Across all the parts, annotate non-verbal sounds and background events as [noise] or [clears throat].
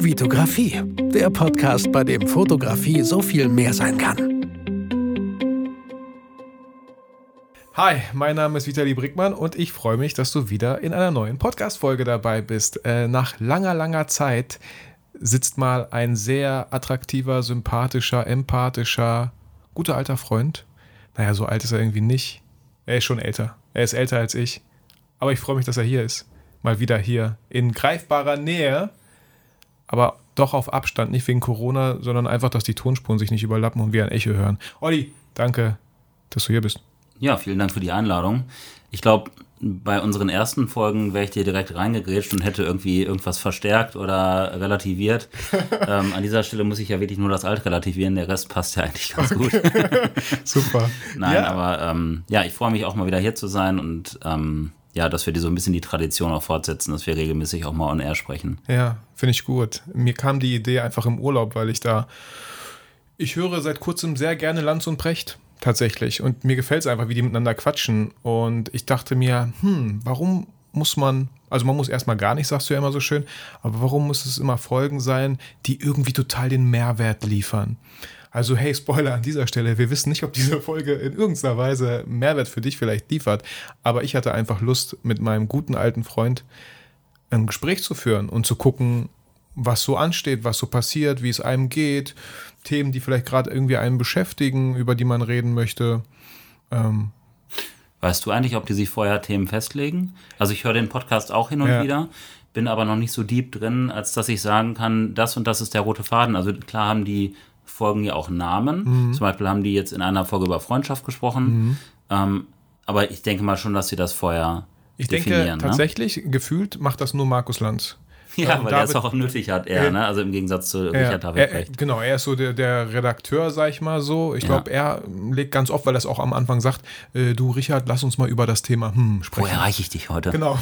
Vitografie, der Podcast, bei dem Fotografie so viel mehr sein kann. Hi, mein Name ist Vitali Brickmann und ich freue mich, dass du wieder in einer neuen Podcast-Folge dabei bist. Äh, nach langer, langer Zeit sitzt mal ein sehr attraktiver, sympathischer, empathischer, guter alter Freund. Naja, so alt ist er irgendwie nicht. Er ist schon älter. Er ist älter als ich. Aber ich freue mich, dass er hier ist. Mal wieder hier in greifbarer Nähe. Aber doch auf Abstand, nicht wegen Corona, sondern einfach, dass die Tonspuren sich nicht überlappen und wir ein Echo hören. Olli, danke, dass du hier bist. Ja, vielen Dank für die Einladung. Ich glaube, bei unseren ersten Folgen wäre ich dir direkt reingegrätscht und hätte irgendwie irgendwas verstärkt oder relativiert. [laughs] ähm, an dieser Stelle muss ich ja wirklich nur das Alt relativieren, der Rest passt ja eigentlich ganz gut. [laughs] Super. [laughs] Nein, ja. aber ähm, ja, ich freue mich auch mal wieder hier zu sein und ähm, ja, dass wir die so ein bisschen die Tradition auch fortsetzen, dass wir regelmäßig auch mal on air sprechen. Ja, finde ich gut. Mir kam die Idee einfach im Urlaub, weil ich da. Ich höre seit kurzem sehr gerne Lanz und Precht tatsächlich. Und mir gefällt es einfach, wie die miteinander quatschen. Und ich dachte mir, hm, warum muss man, also man muss erstmal gar nicht, sagst du ja immer so schön, aber warum muss es immer Folgen sein, die irgendwie total den Mehrwert liefern? Also, hey, Spoiler an dieser Stelle. Wir wissen nicht, ob diese Folge in irgendeiner Weise Mehrwert für dich vielleicht liefert. Aber ich hatte einfach Lust, mit meinem guten alten Freund ein Gespräch zu führen und zu gucken, was so ansteht, was so passiert, wie es einem geht, Themen, die vielleicht gerade irgendwie einen beschäftigen, über die man reden möchte. Ähm, weißt du eigentlich, ob die sich vorher Themen festlegen? Also ich höre den Podcast auch hin und ja. wieder, bin aber noch nicht so deep drin, als dass ich sagen kann, das und das ist der rote Faden. Also klar haben die Folgen ja auch Namen. Mhm. Zum Beispiel haben die jetzt in einer Folge über Freundschaft gesprochen. Mhm. Ähm, aber ich denke mal schon, dass sie das vorher ich definieren. Ich denke ne? tatsächlich, gefühlt macht das nur Markus Lanz. Ja, weil er es auch nötig hat, er, äh, ne? Also im Gegensatz zu Richard David er, Genau, er ist so der, der Redakteur, sag ich mal so. Ich glaube, ja. er legt ganz oft, weil er es auch am Anfang sagt, äh, du Richard, lass uns mal über das Thema hm, sprechen. Wo erreiche ich dich heute? Genau,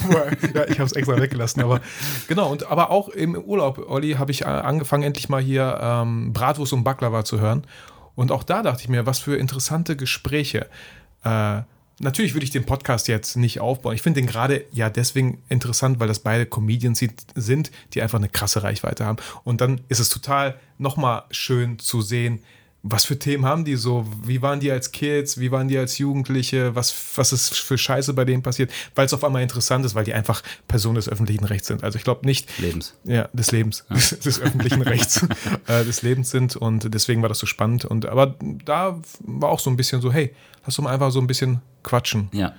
ja, ich habe es extra weggelassen, aber [laughs] genau, und aber auch im Urlaub, Olli, habe ich angefangen, endlich mal hier ähm, Bratwurst und Baklava zu hören. Und auch da dachte ich mir, was für interessante Gespräche. Äh, Natürlich würde ich den Podcast jetzt nicht aufbauen. Ich finde den gerade ja deswegen interessant, weil das beide Comedians sind, die einfach eine krasse Reichweite haben. Und dann ist es total nochmal schön zu sehen, was für Themen haben die so? Wie waren die als Kids? Wie waren die als Jugendliche? Was, was ist für Scheiße bei denen passiert? Weil es auf einmal interessant ist, weil die einfach Personen des öffentlichen Rechts sind. Also ich glaube nicht. Lebens. Ja, des Lebens. Ja. Des, [laughs] des, öffentlichen Rechts. [laughs] äh, des Lebens sind. Und deswegen war das so spannend. Und aber da war auch so ein bisschen so, hey, lass doch mal einfach so ein bisschen quatschen. Ja.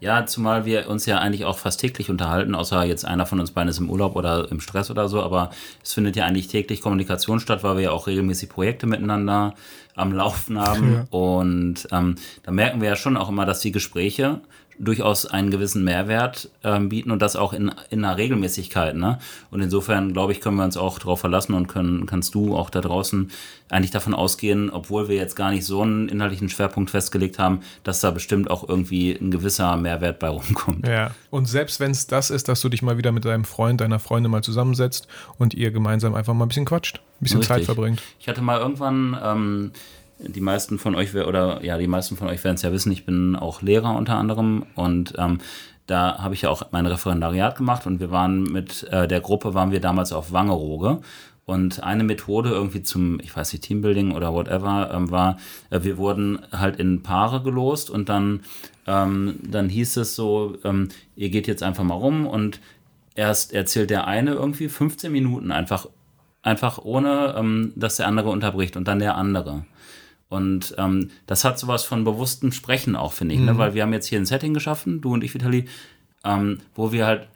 Ja, zumal wir uns ja eigentlich auch fast täglich unterhalten, außer jetzt einer von uns beiden ist im Urlaub oder im Stress oder so, aber es findet ja eigentlich täglich Kommunikation statt, weil wir ja auch regelmäßig Projekte miteinander am Laufen haben. Ja. Und ähm, da merken wir ja schon auch immer, dass die Gespräche durchaus einen gewissen Mehrwert ähm, bieten und das auch in, in einer Regelmäßigkeit. Ne? Und insofern, glaube ich, können wir uns auch darauf verlassen und können, kannst du auch da draußen eigentlich davon ausgehen, obwohl wir jetzt gar nicht so einen inhaltlichen Schwerpunkt festgelegt haben, dass da bestimmt auch irgendwie ein gewisser Mehrwert bei rumkommt. Ja, und selbst wenn es das ist, dass du dich mal wieder mit deinem Freund, deiner Freundin mal zusammensetzt und ihr gemeinsam einfach mal ein bisschen quatscht, ein bisschen Richtig. Zeit verbringt. Ich hatte mal irgendwann ähm, die meisten von euch oder ja, die meisten von euch werden es ja wissen, ich bin auch Lehrer unter anderem und ähm, da habe ich ja auch mein Referendariat gemacht und wir waren mit äh, der Gruppe waren wir damals auf Wangerooge und eine Methode irgendwie zum, ich weiß nicht, Teambuilding oder whatever, ähm, war, äh, wir wurden halt in Paare gelost und dann, ähm, dann hieß es so, ähm, ihr geht jetzt einfach mal rum und erst erzählt der eine irgendwie 15 Minuten einfach, einfach ohne, ähm, dass der andere unterbricht und dann der andere. Und ähm, das hat sowas von bewusstem Sprechen auch, finde ich, ne? mhm. ne? weil wir haben jetzt hier ein Setting geschaffen, du und ich, Vitali, ähm, wo wir halt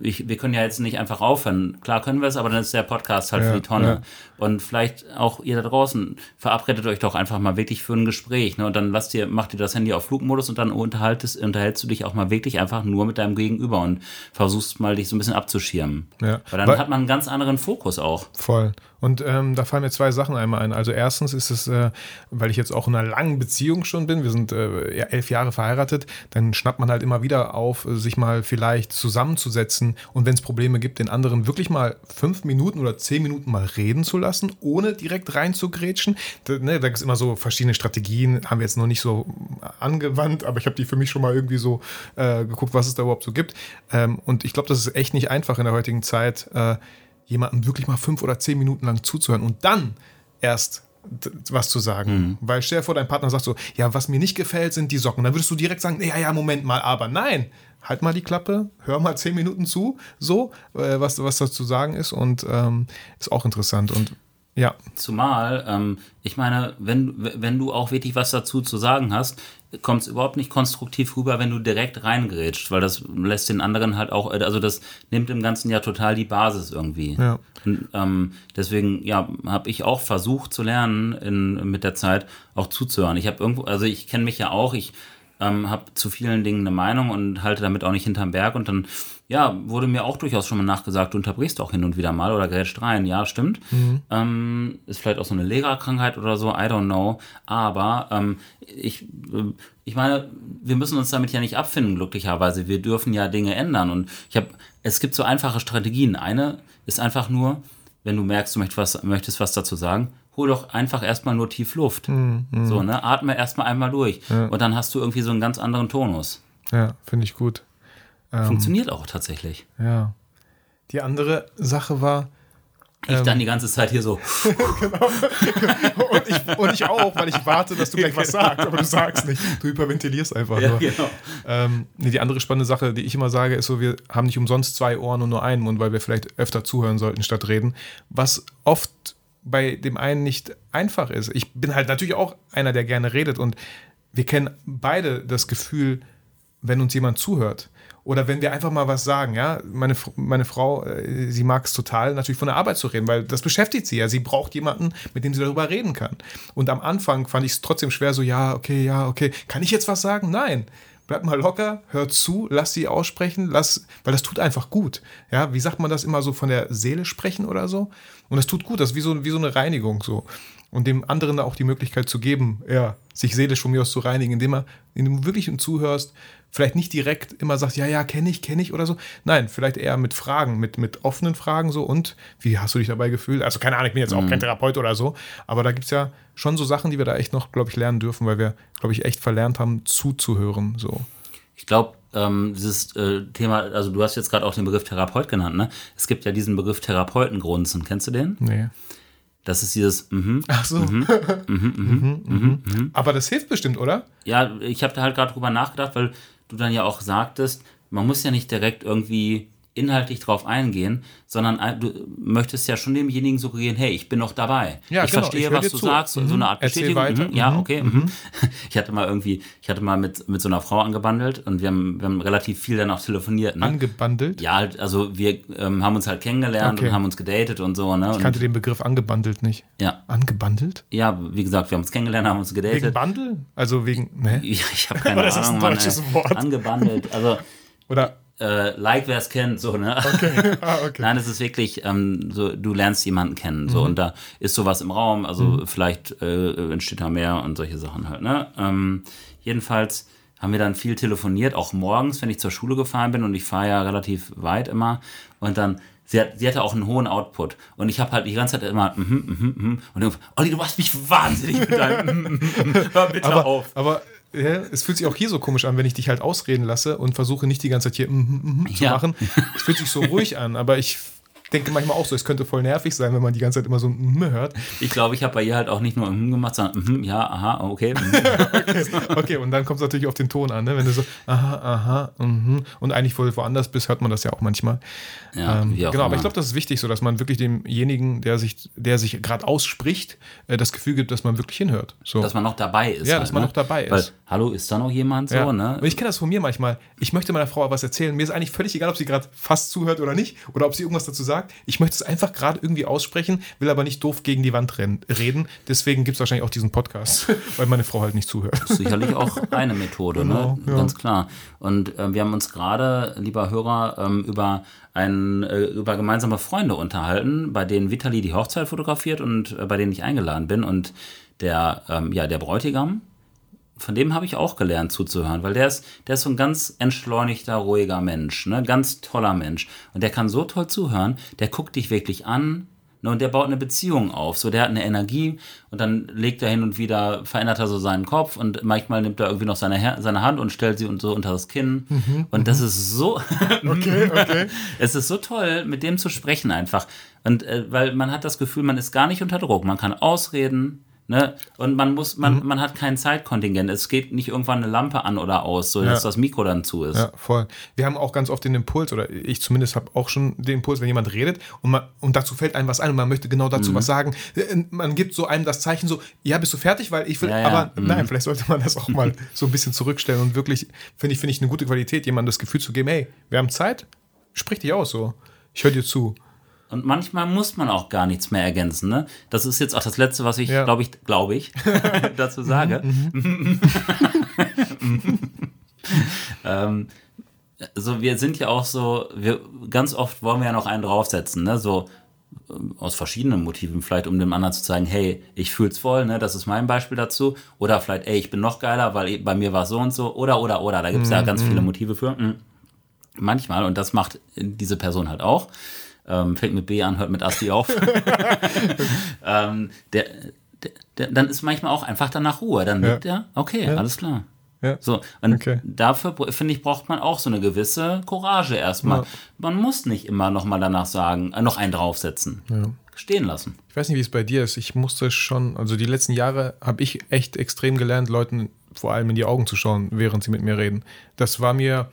ich, wir können ja jetzt nicht einfach aufhören. Klar können wir es, aber dann ist der Podcast halt ja, für die Tonne. Ja. Und vielleicht auch ihr da draußen, verabredet euch doch einfach mal wirklich für ein Gespräch. Ne? Und dann lasst ihr, macht ihr das Handy auf Flugmodus und dann unterhaltest, unterhältst du dich auch mal wirklich einfach nur mit deinem Gegenüber und versuchst mal dich so ein bisschen abzuschirmen. Ja. Weil dann Weil, hat man einen ganz anderen Fokus auch. Voll. Und ähm, da fallen mir zwei Sachen einmal ein. Also erstens ist es, äh, weil ich jetzt auch in einer langen Beziehung schon bin, wir sind äh, elf Jahre verheiratet, dann schnappt man halt immer wieder auf, sich mal vielleicht zusammenzusetzen und wenn es Probleme gibt, den anderen wirklich mal fünf Minuten oder zehn Minuten mal reden zu lassen, ohne direkt reinzugrätschen. Da, ne, da gibt es immer so verschiedene Strategien, haben wir jetzt noch nicht so angewandt, aber ich habe die für mich schon mal irgendwie so äh, geguckt, was es da überhaupt so gibt. Ähm, und ich glaube, das ist echt nicht einfach in der heutigen Zeit. Jemandem wirklich mal fünf oder zehn Minuten lang zuzuhören und dann erst was zu sagen. Mhm. Weil stell dir vor, dein Partner sagt so, ja, was mir nicht gefällt, sind die Socken. Dann würdest du direkt sagen, ja, ja, Moment mal, aber nein, halt mal die Klappe, hör mal zehn Minuten zu, so, äh, was, was da zu sagen ist und ähm, ist auch interessant und ja, Zumal, ähm, ich meine, wenn, wenn du auch wirklich was dazu zu sagen hast, kommt es überhaupt nicht konstruktiv rüber, wenn du direkt reingrätscht, weil das lässt den anderen halt auch, also das nimmt im Ganzen ja total die Basis irgendwie. Ja. Und, ähm, deswegen, ja, habe ich auch versucht zu lernen in, mit der Zeit auch zuzuhören. Ich habe irgendwo, also ich kenne mich ja auch, ich ähm, habe zu vielen Dingen eine Meinung und halte damit auch nicht hinterm Berg und dann, ja, wurde mir auch durchaus schon mal nachgesagt, du unterbrichst auch hin und wieder mal oder grätscht rein. Ja, stimmt. Ähm, ist vielleicht auch so eine Lehrerkrankheit oder so, I don't know. Aber ähm, ich, äh, ich meine, wir müssen uns damit ja nicht abfinden, glücklicherweise. Wir dürfen ja Dinge ändern. Und ich habe, es gibt so einfache Strategien. Eine ist einfach nur, wenn du merkst, du möchtest was, möchtest was dazu sagen, hol doch einfach erstmal nur tief Luft. So, ne? Atme erstmal einmal durch. Und dann hast du irgendwie so einen ganz anderen Tonus. ja, finde ich gut. Funktioniert auch tatsächlich. Ja. Die andere Sache war, Ich Ähm. dann die ganze Zeit hier so, [laughs] und ich, und ich auch, weil ich warte, dass du gleich was sagst, aber du sagst nicht. Du hyperventilierst einfach ja, nur. genau. Ähm, nee, die andere spannende Sache, die ich immer sage, ist so, wir haben nicht umsonst zwei Ohren und nur einen Mund, weil wir vielleicht öfter zuhören sollten statt reden. Was oft bei dem einen nicht einfach ist. Ich bin halt natürlich auch einer, der gerne redet und wir kennen beide das Gefühl, wenn uns jemand zuhört. Oder wenn wir einfach mal was sagen, ja. Meine, meine Frau, äh, sie mag es total, natürlich von der Arbeit zu reden, weil das beschäftigt sie ja. Sie braucht jemanden, mit dem sie darüber reden kann. Und am Anfang fand ich es trotzdem schwer, so, ja, okay, ja, okay. Kann ich jetzt was sagen? Nein. Bleib mal locker, hör zu, lass sie aussprechen, lass, weil das tut einfach gut. Ja, wie sagt man das immer so von der Seele sprechen oder so? Und das tut gut, das ist wie so, wie so eine Reinigung so. Und dem anderen da auch die Möglichkeit zu geben, ja, sich seelisch von mir aus zu reinigen, indem, er, indem du wirklich ihm zuhörst, vielleicht nicht direkt immer sagst, ja, ja, kenne ich, kenne ich oder so. Nein, vielleicht eher mit Fragen, mit, mit offenen Fragen so und wie hast du dich dabei gefühlt? Also keine Ahnung, ich bin jetzt auch kein Therapeut oder so, aber da gibt es ja schon so Sachen, die wir da echt noch, glaube ich, lernen dürfen, weil wir, glaube ich, echt verlernt haben, zuzuhören. So. Ich glaube, ähm, dieses äh, Thema, also du hast jetzt gerade auch den Begriff Therapeut genannt, ne? Es gibt ja diesen Begriff Therapeutengrunzen. Kennst du den? Nee. Das ist dieses, mhm. Ach so. [laughs] Mhm, mhm. Aber das hilft bestimmt, oder? Ja, ich habe da halt gerade drüber nachgedacht, weil du dann ja auch sagtest, man muss ja nicht direkt irgendwie inhaltlich drauf eingehen, sondern ein- du möchtest ja schon demjenigen suggerieren, hey, ich bin noch dabei. Ja, ich genau, verstehe, ich was du zu. sagst, so Mhm. eine Art Erzähl Bestätigung. Mhm. Ja, Mhm. okay. mhm. [laughs] Ich hatte mal irgendwie, ich hatte mal mit, mit so einer Frau angebandelt und wir haben, wir haben relativ viel dann auch telefoniert. Ne? Angebandelt. Ja, halt, also wir ähm, haben uns halt kennengelernt Okay. und haben uns gedatet und so. Ne? Ich Und, kannte den Begriff angebandelt nicht. ja, Angebandelt? ja, wie gesagt, wir haben uns kennengelernt, haben uns Wegen gedatet. Bundle? Also wegen, ne? [laughs] Ja, ich habe keine [laughs] Das ist ein Ahnung, Mann, deutsches ey. Wort. Angebandelt. Also Oder, äh, like wer es kennt, so, ne? ah, okay. [laughs] Nein, es ist wirklich, ähm, so, du lernst jemanden kennen, Mhm. so, und da ist sowas im Raum, also vielleicht äh, entsteht da mehr und solche Sachen halt, ne? Ähm, jedenfalls haben wir dann viel telefoniert, auch morgens, wenn ich zur Schule gefahren bin und ich fahre ja relativ weit immer und dann Sie, hat, sie hatte auch einen hohen Output. Und ich habe halt die ganze Zeit immer, mhm, mhm, mhm. Und irgendwann, Olli, du machst mich wahnsinnig mit deinem, mhm, mhm, mhm. hör bitte aber, auf. aber ja, es fühlt sich auch hier so komisch an, wenn ich dich halt ausreden lasse und versuche nicht die ganze Zeit hier mhm, mhm, zu Ja. machen. Es fühlt sich so [laughs] ruhig an, aber ich denke manchmal auch so, es könnte voll nervig sein, wenn man die ganze Zeit immer so ein mhm hört. Ich glaube, ich habe bei ihr halt auch nicht nur mhm gemacht, sondern mhm, ja, aha, okay. mhm. [laughs] Okay, und dann kommt es natürlich auf den Ton an, ne? wenn du so aha, aha, mhm und eigentlich voll woanders bist, hört man das ja auch manchmal. Ja, Ähm, auch genau, aber ich glaube, das ist wichtig, so dass man wirklich demjenigen, der sich, der sich gerade ausspricht, äh, das Gefühl gibt, dass man wirklich hinhört. So. dass man noch dabei ist. Ja, halt, dass man ne? noch dabei ist. Weil, hallo, ist da noch jemand so, Ja. ne? Und ich kenne das von mir manchmal. Ich möchte meiner Frau was erzählen. Mir ist eigentlich völlig egal, ob sie gerade fast zuhört oder nicht. Oder ob sie irgendwas dazu sagt. Ich möchte es einfach gerade irgendwie aussprechen, will aber nicht doof gegen die Wand reden. Deswegen gibt es wahrscheinlich auch diesen Podcast, [laughs] weil meine Frau halt nicht zuhört. Sicherlich auch eine Methode, Genau, ne? ja. Ganz klar. Und äh, wir haben uns gerade, lieber Hörer, ähm, über ein, äh, über gemeinsame Freunde unterhalten, bei denen Vitali die Hochzeit fotografiert und äh, bei denen ich eingeladen bin. Und der, ähm, ja, der Bräutigam, von dem habe ich auch gelernt zuzuhören, weil der ist, der ist so ein ganz entschleunigter, ruhiger Mensch, ne? Ganz toller Mensch. Und der kann so toll zuhören, der guckt dich wirklich an, Ne, und der baut eine Beziehung auf. So, der hat eine Energie und dann legt er hin und wieder, verändert er so seinen Kopf und manchmal nimmt er irgendwie noch seine, seine Hand und stellt sie und so unter das Kinn. Mhm, und das ist so. [laughs] okay, okay. [laughs] es ist so toll, mit dem zu sprechen einfach. Und äh, weil man hat das Gefühl, man ist gar nicht unter Druck. Man kann ausreden, Ne? Und man muss, man, mhm. man hat kein Zeitkontingent. Es geht nicht irgendwann eine Lampe an oder aus, so dass ja. das Mikro dann zu ist. Ja, voll. Wir haben auch ganz oft den Impuls, oder ich zumindest habe auch schon den Impuls, wenn jemand redet und, man, und dazu fällt einem was ein und man möchte genau dazu mhm. was sagen. Äh, man gibt so einem das Zeichen so, ja, bist du fertig? Weil ich will, ja. aber mhm. nein, vielleicht sollte man das auch mal so ein bisschen zurückstellen und wirklich, finde ich, finde ich eine gute Qualität, jemandem das Gefühl zu geben, hey, wir haben Zeit, sprich dich aus so. Ich höre dir zu. Und manchmal muss man auch gar nichts mehr ergänzen. Ne? Das ist jetzt auch das Letzte, was ich, ja. glaube ich, glaube ich, [laughs] [laughs] dazu sage. Mhm. [laughs] ähm, so, wir sind ja auch so, wir, ganz oft wollen wir ja noch einen draufsetzen, ne? So ähm, aus verschiedenen Motiven, vielleicht um dem anderen zu zeigen, hey, ich fühl's voll, ne? Das ist mein Beispiel dazu. Oder vielleicht, ey, ich bin noch geiler, weil bei mir war es so und so. Oder, oder, oder. Da gibt es mhm. ja ganz viele Motive für. Mhm. Manchmal, und das macht diese Person halt auch ähm, fängt mit B an, hört mit Asti auf. [laughs] ähm, der, der, dann ist manchmal auch einfach danach Ruhe. Dann ja. er, okay, ja. alles klar. Ja. So, und okay. dafür, finde ich, braucht man auch so eine gewisse Courage erstmal. Ja. Man muss nicht immer nochmal danach sagen, äh, noch einen draufsetzen. Ja. Stehen lassen. Ich weiß nicht, wie es bei dir ist. Ich musste schon, also die letzten Jahre habe ich echt extrem gelernt, Leuten vor allem in die Augen zu schauen, während sie mit mir reden. Das war mir,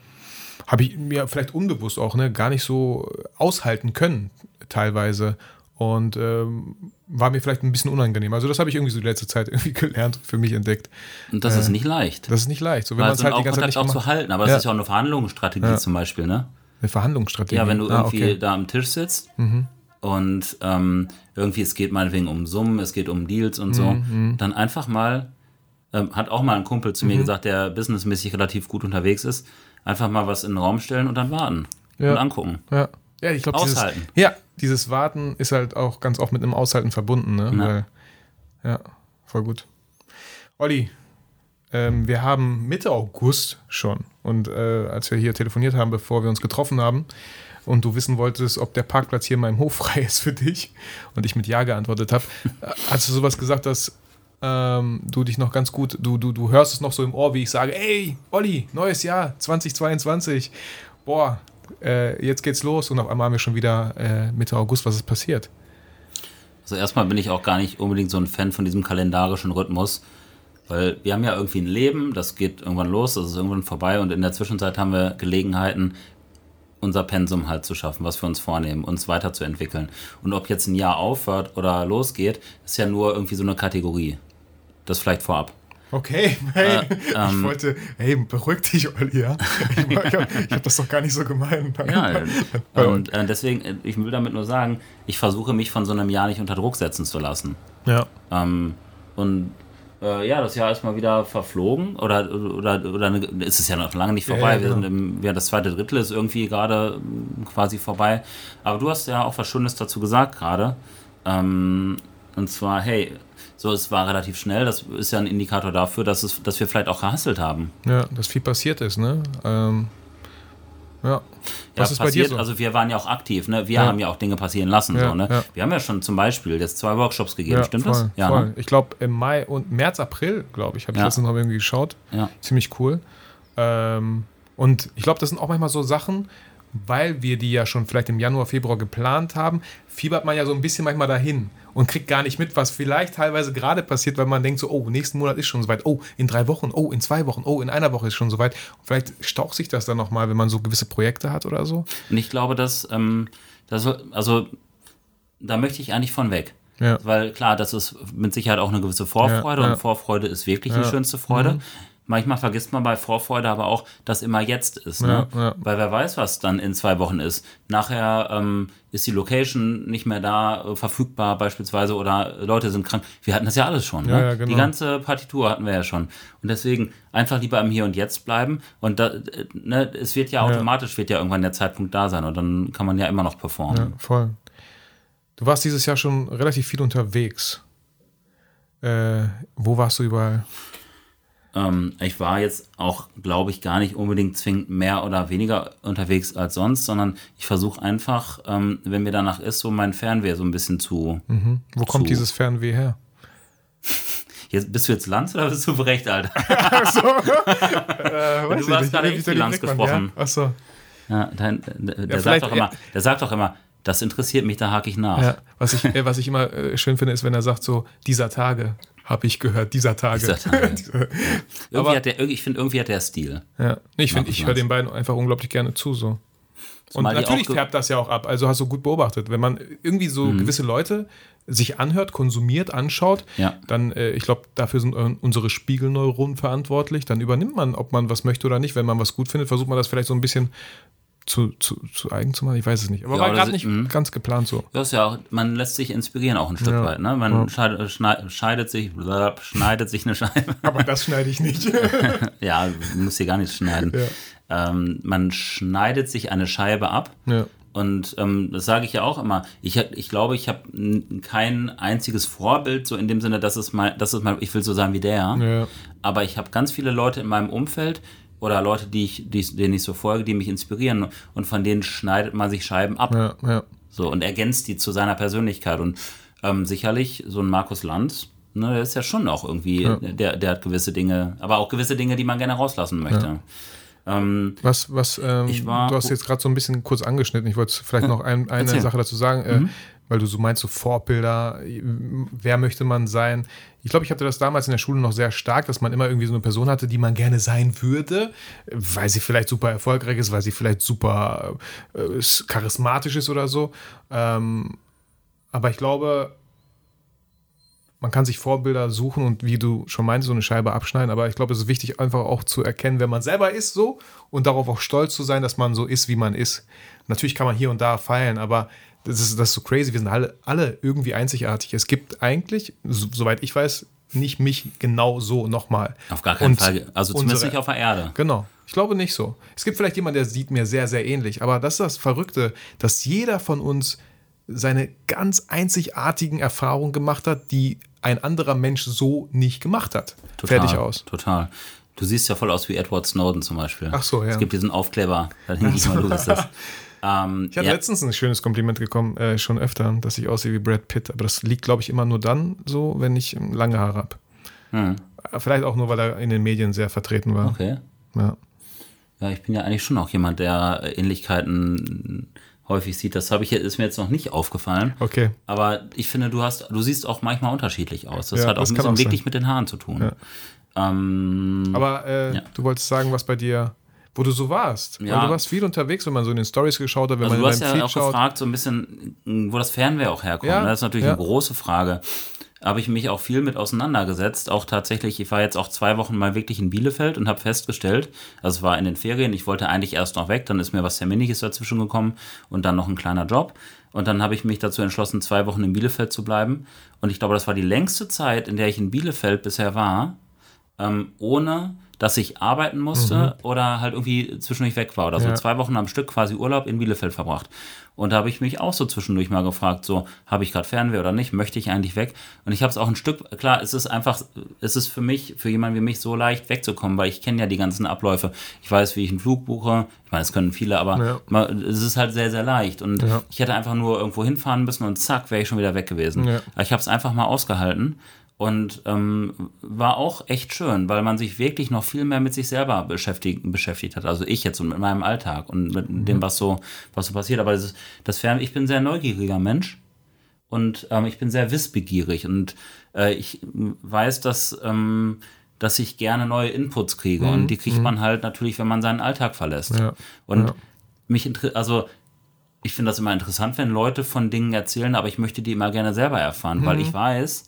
habe ich mir vielleicht unbewusst auch ne, gar nicht so aushalten können, teilweise. Und ähm, war mir vielleicht ein bisschen unangenehm. Also das habe ich irgendwie so die letzte Zeit [laughs] irgendwie gelernt, für mich entdeckt. Und das äh, ist nicht leicht. Das ist nicht leicht. So, wenn man es halt die ganze Zeit nicht auch zu halten. Aber ja. das ist ja auch eine Verhandlungsstrategie ja. zum Beispiel, ne? Eine Verhandlungsstrategie. Ja, wenn du ah, irgendwie okay. da am Tisch sitzt mhm. und ähm, irgendwie es geht meinetwegen um Summen, es geht um Deals und so, mhm. dann einfach mal, ähm, hat auch mal ein Kumpel zu mhm. mir gesagt, der businessmäßig relativ gut unterwegs ist, einfach mal was in den Raum stellen und dann warten ja. und angucken. Ja. Ja, ich glaube, Aushalten. Dieses, ja, dieses Warten ist halt auch ganz oft mit einem Aushalten verbunden. Ne? Ja. Weil, ja, voll gut. Olli, ähm, wir haben Mitte August schon. Und äh, als wir hier telefoniert haben, bevor wir uns getroffen haben, und du wissen wolltest, ob der Parkplatz hier in meinem Hof [laughs] frei ist für dich, und ich mit Ja geantwortet habe, äh, hast du sowas gesagt, dass ähm, du dich noch ganz gut, du, du, du hörst es noch so im Ohr, wie ich sage, ey, Olli, neues Jahr, 2022, boah, äh, jetzt geht's los und auf einmal haben wir schon wieder äh, Mitte August, was ist passiert? Also erstmal bin ich auch gar nicht unbedingt so ein Fan von diesem kalendarischen Rhythmus, weil wir haben ja irgendwie ein Leben, das geht irgendwann los, das ist irgendwann vorbei und in der Zwischenzeit haben wir Gelegenheiten, unser Pensum halt zu schaffen, was wir uns vornehmen, uns weiterzuentwickeln. Und ob jetzt ein Jahr aufhört oder losgeht, ist ja nur irgendwie so eine Kategorie. Das vielleicht vorab. Okay, [laughs] hey, äh, ähm, ich wollte, hey, beruhig dich, Olli, ja? Ich, ich habe hab das doch gar nicht so gemeint. [laughs] Ja, und äh, deswegen, äh, ich will damit nur sagen, ich versuche mich von so einem Jahr nicht unter Druck setzen zu lassen. Ja. Ähm, und äh, ja, das Jahr ist mal wieder verflogen oder, oder, oder eine, ist es ja noch lange nicht vorbei. Ja, ja, genau. Wir sind im, ja, das zweite Drittel ist irgendwie gerade ähm, quasi vorbei. Aber du hast ja auch was Schönes dazu gesagt gerade. Ähm, und zwar, hey, so, es war relativ schnell. Das ist ja ein Indikator dafür, dass, es, dass wir vielleicht auch gehasselt haben. Ja, dass viel passiert ist, ne? Ähm, ja. Was ja, ist passiert, bei dir so? Also wir waren ja auch aktiv, ne? Wir ja. haben ja auch Dinge passieren lassen. Ja, so, ne? Wir haben ja schon zum Beispiel jetzt zwei Workshops gegeben, stimmt voll, das? Ja, voll. Ne? Ich glaube im Mai und März, April, glaube ich, habe ich letztens noch irgendwie geschaut. Ja. Ziemlich cool. Ähm, und ich glaube, das sind auch manchmal so Sachen, weil wir die ja schon vielleicht im Januar, Februar geplant haben, fiebert man ja so ein bisschen manchmal dahin und kriegt gar nicht mit, was vielleicht teilweise gerade passiert, weil man denkt so, oh, nächsten Monat ist schon soweit, oh, in drei Wochen, oh, in zwei Wochen, oh, in einer Woche ist schon soweit. Und vielleicht staucht sich das dann nochmal, wenn man so gewisse Projekte hat oder so. Und ich glaube, dass, ähm, dass also da möchte ich eigentlich von weg. Ja. Weil klar, das ist mit Sicherheit auch eine gewisse Vorfreude ja, ja. und Vorfreude ist wirklich die schönste Freude. Mhm manchmal vergisst man bei Vorfreude aber auch, dass immer jetzt ist. Ne? Ja, ja. Weil wer weiß, was dann in zwei Wochen ist. Nachher ähm, ist die Location nicht mehr da, äh, verfügbar beispielsweise oder Leute sind krank. Wir hatten das ja alles schon. Ja, ne? genau. Die ganze Partitur hatten wir ja schon. Und deswegen einfach lieber im Hier und Jetzt bleiben. Und da, äh, ne, es wird ja automatisch, wird ja irgendwann der Zeitpunkt da sein und dann kann man ja immer noch performen. Voll. Du warst dieses Jahr schon relativ viel unterwegs. Äh, wo warst du überall? Ähm, ich war jetzt auch, glaube ich, gar nicht unbedingt zwingend mehr oder weniger unterwegs als sonst, sondern ich versuche einfach, ähm, wenn mir danach ist, so mein Fernweh so ein bisschen zu. Mhm. Wo kommt zu- dieses Fernweh her? [laughs] Jetzt, bist du jetzt Lanz oder bist du Brecht, Alter? [laughs] Achso. [laughs] äh, Du hast gerade nicht. echt Wie Lanz gesprochen. Ja? Achso. Ja, dein, der, der, sagt vielleicht- doch immer, der sagt doch immer, das interessiert mich, da hake ich nach. Ja. Was, ich, äh, was ich immer äh, schön finde, ist, wenn er sagt so, dieser Tage, habe ich gehört, dieser Tage. Dieser Tage. [laughs] Irgendwie Aber- hat der, ich finde, irgendwie hat der Stil. ja. Ich finde, ich höre den beiden einfach unglaublich gerne zu. So. Und Zumal natürlich färbt das ja auch ab. Also hast du gut beobachtet. Wenn man irgendwie so Mhm. gewisse Leute sich anhört, konsumiert, anschaut, Ja. dann, äh, ich glaube, dafür sind äh, unsere Spiegelneuronen verantwortlich. Dann übernimmt man, ob man was möchte oder nicht. Wenn man was gut findet, versucht man das vielleicht so ein bisschen zu, zu, zu eigen zu machen. Ich weiß es nicht. Aber Ja, war gerade nicht mhm. ganz geplant so. Das ist ja auch, man lässt sich inspirieren auch ein Stück Ja. weit. Ne? Man scheidet, schneid- scheidet sich, blablabla, schneidet sich eine Scheibe. [laughs] Aber das schneide ich nicht. [laughs] ja, du musst hier gar nichts schneiden. Ähm, man schneidet sich eine Scheibe ab. ja. Und ähm, das sage ich ja auch immer. Ich, ich glaube, ich habe kein einziges Vorbild, so in dem Sinne, dass es mal, das ist mal, ich will so sein wie der. Ja. Aber ich habe ganz viele Leute in meinem Umfeld oder Leute, die ich, die, denen ich so folge, die mich inspirieren. Und von denen schneidet man sich Scheiben ab. Ja, ja. So, und ergänzt die zu seiner Persönlichkeit. Und ähm, sicherlich, so ein Markus Lanz, ne, der ist ja schon auch irgendwie, der, der hat gewisse Dinge, aber auch gewisse Dinge, die man gerne rauslassen möchte. Ähm, Was, was, ähm, war- du hast jetzt gerade so ein bisschen kurz angeschnitten. Ich wollte vielleicht noch ein, eine Erzähl. Sache dazu sagen, äh, weil du so meinst, so Vorbilder, wer möchte man sein? Ich glaube, ich hatte das damals in der Schule noch sehr stark, dass man immer irgendwie so eine Person hatte, die man gerne sein würde, weil sie vielleicht super erfolgreich ist, weil sie vielleicht super äh, charismatisch ist oder so. Ähm, aber ich glaube, man kann sich Vorbilder suchen und wie du schon meintest, so eine Scheibe abschneiden. Aber ich glaube, es ist wichtig, einfach auch zu erkennen, wer man selber ist, so und darauf auch stolz zu sein, dass man so ist, wie man ist. Natürlich kann man hier und da feilen, aber das ist, das ist so crazy. Wir sind alle, alle irgendwie einzigartig. Es gibt eigentlich, so, soweit ich weiß, nicht mich genau so nochmal. auf gar keinen Und Fall. Also zumindest unsere- nicht auf der Erde. Genau. Ich glaube nicht so. Es gibt vielleicht jemanden, der sieht mir sehr, sehr ähnlich. Aber das ist das Verrückte, dass jeder von uns seine ganz einzigartigen Erfahrungen gemacht hat, die ein anderer Mensch so nicht gemacht hat. Total, Fertig aus. Total. Du siehst ja voll aus wie Edward Snowden zum Beispiel. Ach so, ja. Es gibt diesen Aufkleber, da denke ich mal, du bist das. [laughs] Ähm, Ich hatte ja, letztens ein schönes Kompliment bekommen, äh, schon öfter, dass ich aussehe wie Brad Pitt. Aber das liegt, glaube ich, immer nur dann so, wenn ich ähm, lange Haare habe. Hm. Vielleicht auch nur, weil er in den Medien sehr vertreten war. okay. Ja. Ja, ich bin ja eigentlich schon auch jemand, der äh, Ähnlichkeiten häufig sieht. Das habe ich ist mir jetzt noch nicht aufgefallen. Okay. Aber ich finde, du hast, du siehst auch manchmal unterschiedlich aus. Das Ja, hat auch das ein bisschen wirklich mit den Haaren zu tun. Ja. Ähm, Aber äh, Ja. du wolltest sagen, was bei dir, wo du so warst. Ja. Weil du warst viel unterwegs, wenn man so in den Stories geschaut hat, wenn also man du in hast deinem ja Feed auch schaut. gefragt, so ein bisschen, wo das Fernweh auch herkommt. Ja, ne? Das ist natürlich ja. eine große Frage. Habe ich mich auch viel mit auseinandergesetzt. Auch tatsächlich, ich war jetzt auch zwei Wochen mal wirklich in Bielefeld und habe festgestellt, also es war in den Ferien, ich wollte eigentlich erst noch weg, dann ist mir was Terminiges dazwischen gekommen und dann noch ein kleiner Job. Und dann habe ich mich dazu entschlossen, zwei Wochen in Bielefeld zu bleiben. Und ich glaube, das war die längste Zeit, in der ich in Bielefeld bisher war, ähm, ohne dass ich arbeiten musste oder halt irgendwie zwischendurch weg war oder so Ja. zwei Wochen am Stück quasi Urlaub in Bielefeld verbracht. Und da habe ich mich auch so zwischendurch mal gefragt, so habe ich gerade Fernweh oder nicht, möchte ich eigentlich weg? Und ich habe es auch ein Stück, klar, es ist einfach, es ist für mich, für jemanden wie mich so leicht wegzukommen, weil ich kenne ja die ganzen Abläufe. Ich weiß, wie ich einen Flug buche. Ich meine, das können viele, aber Ja. es ist halt sehr, sehr leicht. Und Ja. ich hätte einfach nur irgendwo hinfahren müssen und zack, wäre ich schon wieder weg gewesen. Ich habe es einfach mal ausgehalten und ähm, war auch echt schön, weil man sich wirklich noch viel mehr mit sich selber beschäftigt, beschäftigt hat. Also ich jetzt und mit meinem Alltag und mit Mhm. dem, was so, was so passiert. Aber das, ist, das Fern, ich bin ein sehr neugieriger Mensch und ähm, ich bin sehr wissbegierig und äh, ich weiß, dass, ähm, dass ich gerne neue Inputs kriege und die kriegt man halt natürlich, wenn man seinen Alltag verlässt. Mhm. Ja. Und Ja. mich interessiert, also ich finde das immer interessant, wenn Leute von Dingen erzählen, aber ich möchte die immer gerne selber erfahren, Mhm. weil ich weiß,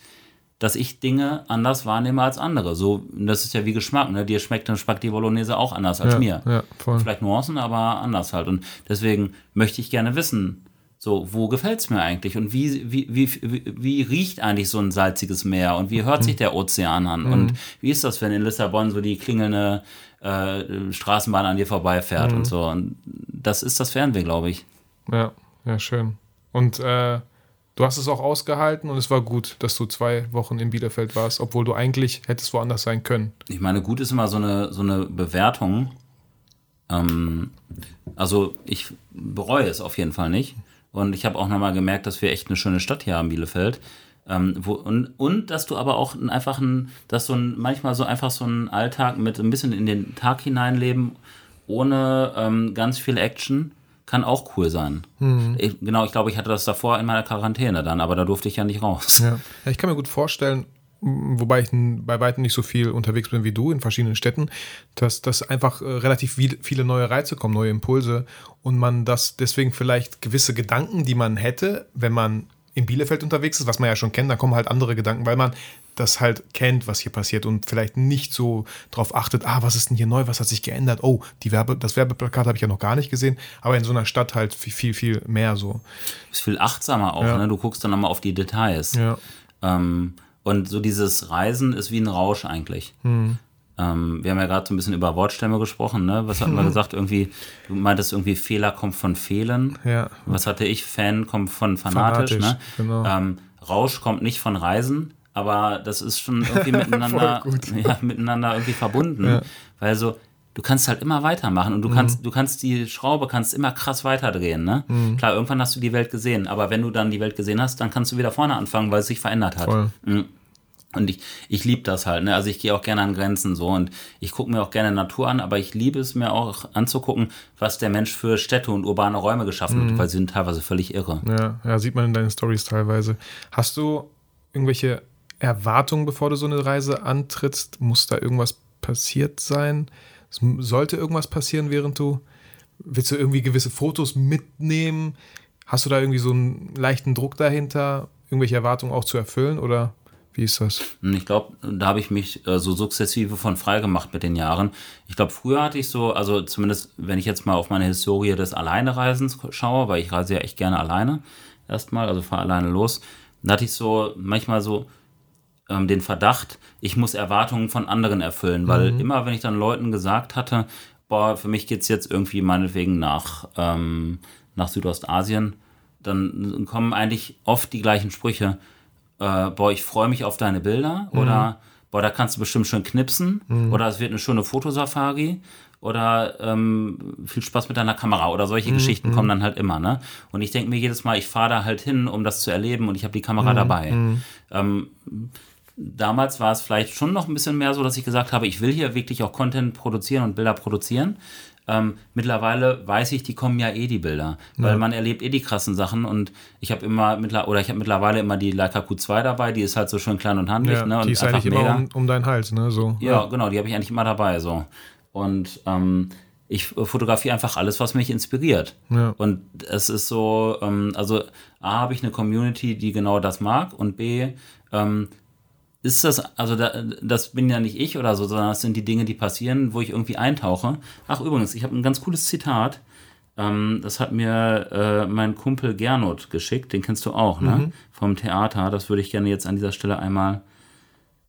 dass ich Dinge anders wahrnehme als andere. So, das ist ja wie Geschmack, ne? Dir schmeckt eine Spaghetti Bolognese auch anders als Ja, mir. ja, voll. Vielleicht Nuancen, aber anders halt. Und deswegen möchte ich gerne wissen, so, wo gefällt es mir eigentlich? Und wie, wie, wie, wie, wie riecht eigentlich so ein salziges Meer? Und wie hört sich der Ozean an? Und wie ist das, wenn in Lissabon so die klingelnde äh, Straßenbahn an dir vorbeifährt und so? Und das ist das Fernweh, glaube ich. Ja, ja, schön. Und äh, Du hast es auch ausgehalten und es war gut, dass du zwei Wochen in Bielefeld warst, obwohl du eigentlich hättest woanders sein können. Ich meine, gut ist immer so eine, so eine Bewertung. Ähm, also ich bereue es auf jeden Fall nicht. Und ich habe auch nochmal gemerkt, dass wir echt eine schöne Stadt hier haben, Bielefeld. Ähm, wo, und, und dass du aber auch einfach ein, dass so ein, manchmal so einfach so ein Alltag mit ein bisschen in den Tag hineinleben, ohne ähm, ganz viel Action, kann auch cool sein. Mhm. Ich, genau, ich glaube, ich hatte das davor in meiner Quarantäne dann, aber da durfte ich ja nicht raus. Ja, ja ich kann mir gut vorstellen, wobei ich bei weitem nicht so viel unterwegs bin wie du in verschiedenen Städten, dass, dass einfach äh, relativ viel, viele neue Reize kommen, neue Impulse und man das deswegen vielleicht gewisse Gedanken, die man hätte, wenn man in Bielefeld unterwegs ist, was man ja schon kennt, da kommen halt andere Gedanken, weil man das halt kennt, was hier passiert und vielleicht nicht so drauf achtet, ah, was ist denn hier neu, was hat sich geändert? Oh, die Werbe, das Werbeplakat habe ich ja noch gar nicht gesehen, aber in so einer Stadt halt viel, viel, viel mehr so. Ist viel achtsamer auch, Ja. ne? Du guckst dann nochmal auf die Details. Ja. Ähm, und so dieses Reisen ist wie ein Rausch eigentlich. Hm. Ähm, wir haben ja gerade so ein bisschen über Wortstämme gesprochen, ne? Was hatten wir [laughs] gesagt? Irgendwie, du meintest irgendwie Fehler kommt von Fehlen. Ja. Was hatte ich? Fan kommt von fanatisch, Fanatisch, ne? genau. Ähm, Rausch kommt nicht von Reisen, aber das ist schon [laughs] irgendwie miteinander, [laughs] ja, miteinander irgendwie verbunden. Ja. Mhm. Weil so, du kannst halt immer weitermachen und du kannst, du kannst die Schraube kannst immer krass weiterdrehen, ne? Mhm. Klar, irgendwann hast du die Welt gesehen, aber wenn du dann die Welt gesehen hast, dann kannst du wieder vorne anfangen, weil es sich verändert hat. Mhm. Und ich, ich liebe das halt, ne? Also ich gehe auch gerne an Grenzen so und ich gucke mir auch gerne Natur an, aber ich liebe es mir auch anzugucken, was der Mensch für Städte und urbane Räume geschaffen Mhm. hat, weil sie sind teilweise völlig irre. Ja, ja, sieht man in deinen Stories teilweise. Hast du irgendwelche Erwartungen, bevor du so eine Reise antrittst? Muss da irgendwas passiert sein? Sollte irgendwas passieren, während du. Willst du irgendwie gewisse Fotos mitnehmen? Hast du da irgendwie so einen leichten Druck dahinter, irgendwelche Erwartungen auch zu erfüllen? Oder wie ist das? Und ich glaube, da habe ich mich äh, so sukzessive von frei gemacht mit den Jahren. Ich glaube, früher hatte ich so, also zumindest wenn ich jetzt mal auf meine Historie des Alleinereisens schaue, weil ich reise ja echt gerne alleine erstmal, also fahre alleine los, da hatte ich so manchmal so ähm, den Verdacht, ich muss Erwartungen von anderen erfüllen, weil immer, wenn ich dann Leuten gesagt hatte, boah, für mich geht es jetzt irgendwie meinetwegen nach, ähm, nach Südostasien, dann kommen eigentlich oft die gleichen Sprüche. Äh, boah, ich freue mich auf deine Bilder oder boah, da kannst du bestimmt schön knipsen oder es wird eine schöne Fotosafari oder ähm, viel Spaß mit deiner Kamera oder solche Geschichten kommen dann halt immer, ne? Und ich denke mir jedes Mal, ich fahre da halt hin, um das zu erleben und ich habe die Kamera dabei. Ähm, damals war es vielleicht schon noch ein bisschen mehr so, dass ich gesagt habe, ich will hier wirklich auch Content produzieren und Bilder produzieren. Ähm, mittlerweile weiß ich, die kommen ja eh die Bilder, weil man erlebt eh die krassen Sachen und ich habe immer mittler oder ich habe mittlerweile immer die Leica Q2 dabei, die ist halt so schön klein und handlich, Ja, ne? Und die ist eigentlich immer um, um deinen Hals, ne? So. ja, genau, die habe ich eigentlich immer dabei so. Und ähm, ich fotografiere einfach alles, was mich inspiriert. Ja. Und es ist so, ähm, also A, habe ich eine Community, die genau das mag und B, ähm, ist das, also da, das bin ja nicht ich oder so, sondern das sind die Dinge, die passieren, wo ich irgendwie eintauche. Ach, übrigens, ich habe ein ganz cooles Zitat. Ähm, das hat mir äh, mein Kumpel Gernot geschickt, den kennst du auch, ne? Vom Theater. Das würde ich gerne jetzt an dieser Stelle einmal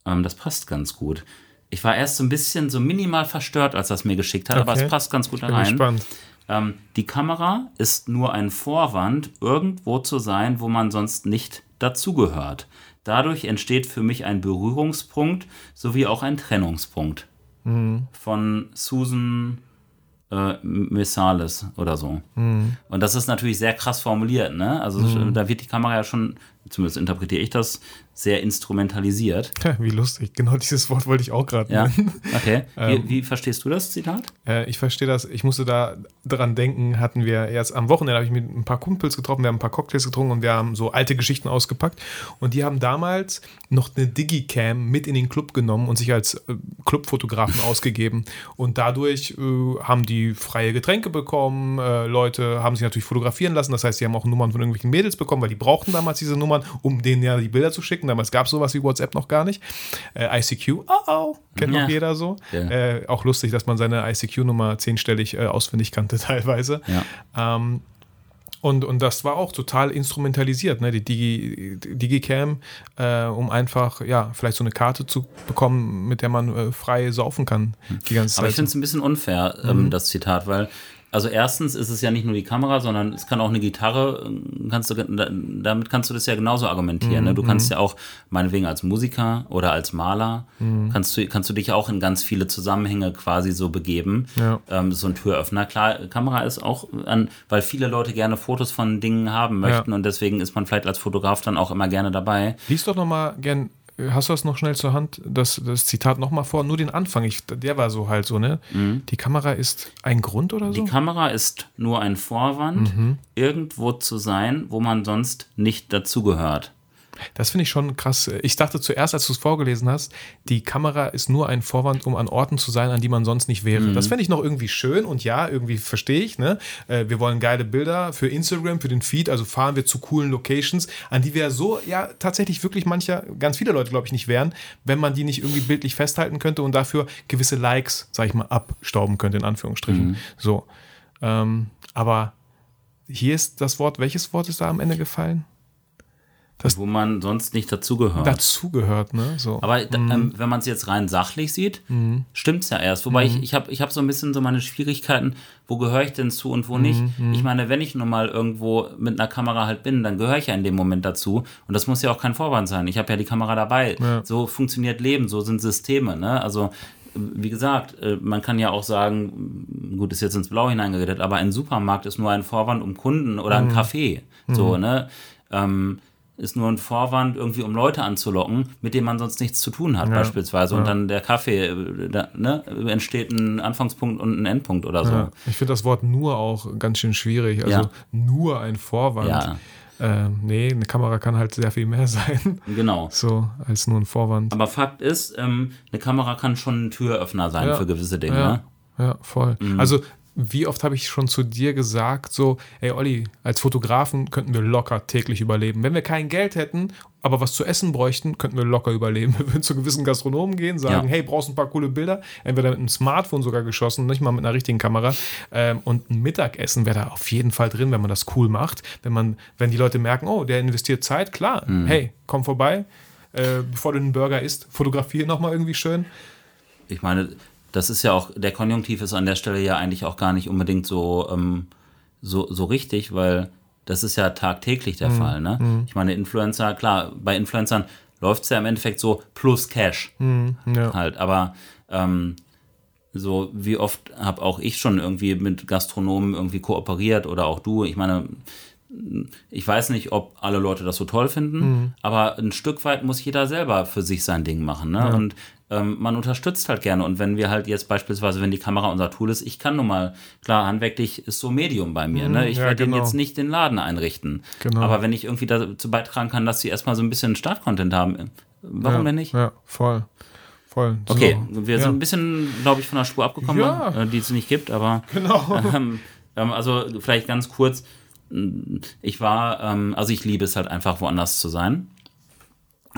ähm, das passt ganz gut. Ich war erst so ein bisschen so minimal verstört, als das mir geschickt hat, aber Okay. es passt ganz gut da Bin rein. gespannt. Ähm, die Kamera ist nur ein Vorwand, irgendwo zu sein, wo man sonst nicht dazugehört. Dadurch entsteht für mich ein Berührungspunkt sowie auch ein Trennungspunkt. Von Susan äh, Messales oder so. Und das ist natürlich sehr krass formuliert, ne? Also da wird die Kamera ja schon, zumindest interpretiere ich das, sehr instrumentalisiert. Wie lustig. Genau dieses Wort wollte ich auch gerade Ja, nennen. okay. Ähm. Wie, wie verstehst du das Zitat? Äh, ich verstehe das. Ich musste da dran denken, hatten wir jetzt am Wochenende, habe ich mit ein paar Kumpels getroffen, wir haben ein paar Cocktails getrunken und wir haben so alte Geschichten ausgepackt. Und die haben damals noch eine Digicam mit in den Club genommen und sich als äh, Clubfotografen [laughs] ausgegeben. Und dadurch äh, haben die freie Getränke bekommen. Äh, Leute haben sich natürlich fotografieren lassen. Das heißt, die haben auch Nummern von irgendwelchen Mädels bekommen, weil die brauchten damals diese Nummern, um denen ja die Bilder zu schicken. Damals gab es sowas wie WhatsApp noch gar nicht. Äh, ICQ, oh oh, kennt Ja. noch jeder so. Ja. Äh, auch lustig, dass man seine ICQ-Nummer zehnstellig äh, auswendig kannte [laughs] teilweise. Ja. Ähm, und, und das war auch total instrumentalisiert, ne? die Digi, Digicam, äh, um einfach, ja, vielleicht so eine Karte zu bekommen, mit der man äh, frei saufen kann die ganze Aber ich Zeit. finde es ein bisschen unfair, ähm, Mhm. das Zitat, weil also erstens ist es ja nicht nur die Kamera, sondern es kann auch eine Gitarre, kannst du, damit kannst du das ja genauso argumentieren. Ne? Du kannst ja auch, meinetwegen als Musiker oder als Maler, kannst, du, kannst du dich auch in ganz viele Zusammenhänge quasi so begeben. Ja. Ähm, so ein Türöffner. Klar, Kamera ist auch an, weil viele Leute gerne Fotos von Dingen haben möchten und deswegen ist man vielleicht als Fotograf dann auch immer gerne dabei. Lies doch nochmal gern, äh, hast du das noch schnell zur Hand, das, das Zitat nochmal vor, nur den Anfang, ich, der war so halt so, ne? Die Kamera ist ein Grund oder so? Die Kamera ist nur ein Vorwand, irgendwo zu sein, wo man sonst nicht dazugehört. Das finde ich schon krass. Ich dachte zuerst, als du es vorgelesen hast, die Kamera ist nur ein Vorwand, um an Orten zu sein, an die man sonst nicht wäre. Das fände ich noch irgendwie schön und ja, irgendwie verstehe ich. Ne? Äh, Wir wollen geile Bilder für Instagram, für den Feed, also fahren wir zu coolen Locations, an die wir so, ja, tatsächlich wirklich mancher, ganz viele Leute, glaube ich, nicht wären, wenn man die nicht irgendwie bildlich festhalten könnte und dafür gewisse Likes, sag ich mal, abstauben könnte, in Anführungsstrichen. So. Ähm, aber hier ist das Wort, welches Wort ist da am Ende gefallen? Wo man sonst nicht dazugehört. Dazugehört, ne? So. Aber da- ähm, wenn man es jetzt rein sachlich sieht, stimmt's ja erst. Wobei ich, ich habe ich hab so ein bisschen so meine Schwierigkeiten, wo gehöre ich denn zu und wo nicht. Ich meine, wenn ich nun mal irgendwo mit einer Kamera halt bin, dann gehöre ich ja in dem Moment dazu. Und das muss ja auch kein Vorwand sein. Ich habe ja die Kamera dabei. So funktioniert Leben, so sind Systeme. Ne? Also wie gesagt, äh, man kann ja auch sagen, gut, ist jetzt ins Blau hineingeredet, aber ein Supermarkt ist nur ein Vorwand, um Kunden oder ein Café, so, ne? Ähm, ist nur ein Vorwand, irgendwie um Leute anzulocken, mit denen man sonst nichts zu tun hat, beispielsweise. Und dann der Kaffee, äh, da, ne, entsteht ein Anfangspunkt und ein Endpunkt oder so. Ja, ich finde das Wort nur auch ganz schön schwierig. Also Ja. nur ein Vorwand. Ja. Ähm, nee, eine Kamera kann halt sehr viel mehr [laughs] sein, Genau. so als nur ein Vorwand. Aber Fakt ist, ähm, eine Kamera kann schon ein Türöffner sein Ja. für gewisse Dinge. Ja, ne? ja voll. Also wie oft habe ich schon zu dir gesagt, so, ey Olli, als Fotografen könnten wir locker täglich überleben. Wenn wir kein Geld hätten, aber was zu essen bräuchten, könnten wir locker überleben. [laughs] Wir würden zu gewissen Gastronomen gehen, sagen, Ja. hey, brauchst du ein paar coole Bilder? Entweder mit einem Smartphone sogar geschossen, nicht mal mit einer richtigen Kamera. Ähm, und ein Mittagessen wäre da auf jeden Fall drin, wenn man das cool macht. Wenn man, wenn die Leute merken, oh, der investiert Zeit, klar, hey, komm vorbei. Äh, bevor du einen Burger isst, fotografiere nochmal irgendwie schön. ich meine, das ist ja auch, der Konjunktiv ist an der Stelle ja eigentlich auch gar nicht unbedingt so, ähm, so, so richtig, weil das ist ja tagtäglich der Fall. Ne? Ich meine, Influencer, klar, bei Influencern läuft es ja im Endeffekt so plus Cash Ja. halt, aber ähm, so wie oft habe auch ich schon irgendwie mit Gastronomen irgendwie kooperiert oder auch du. Ich meine, ich weiß nicht, ob alle Leute das so toll finden, Mhm. aber ein Stück weit muss jeder selber für sich sein Ding machen. Ne? Und ähm, man unterstützt halt gerne. Und wenn wir halt jetzt beispielsweise, wenn die Kamera unser Tool ist, ich kann nun mal, klar, handwerklich ist so Medium bei mir. Ne? Ich Mhm. ja, werde genau. jetzt nicht den Laden einrichten. Genau. Aber wenn ich irgendwie dazu beitragen kann, dass sie erstmal so ein bisschen Startcontent haben, warum ja, denn nicht? Ja, voll. Voll. Okay, So. wir ja. sind ein bisschen, glaube ich, von der Spur abgekommen, Ja. äh, die es nicht gibt, aber [laughs] Genau. ähm, ähm, also vielleicht ganz kurz. mh, Ich war, ähm, also ich liebe es halt einfach woanders zu sein.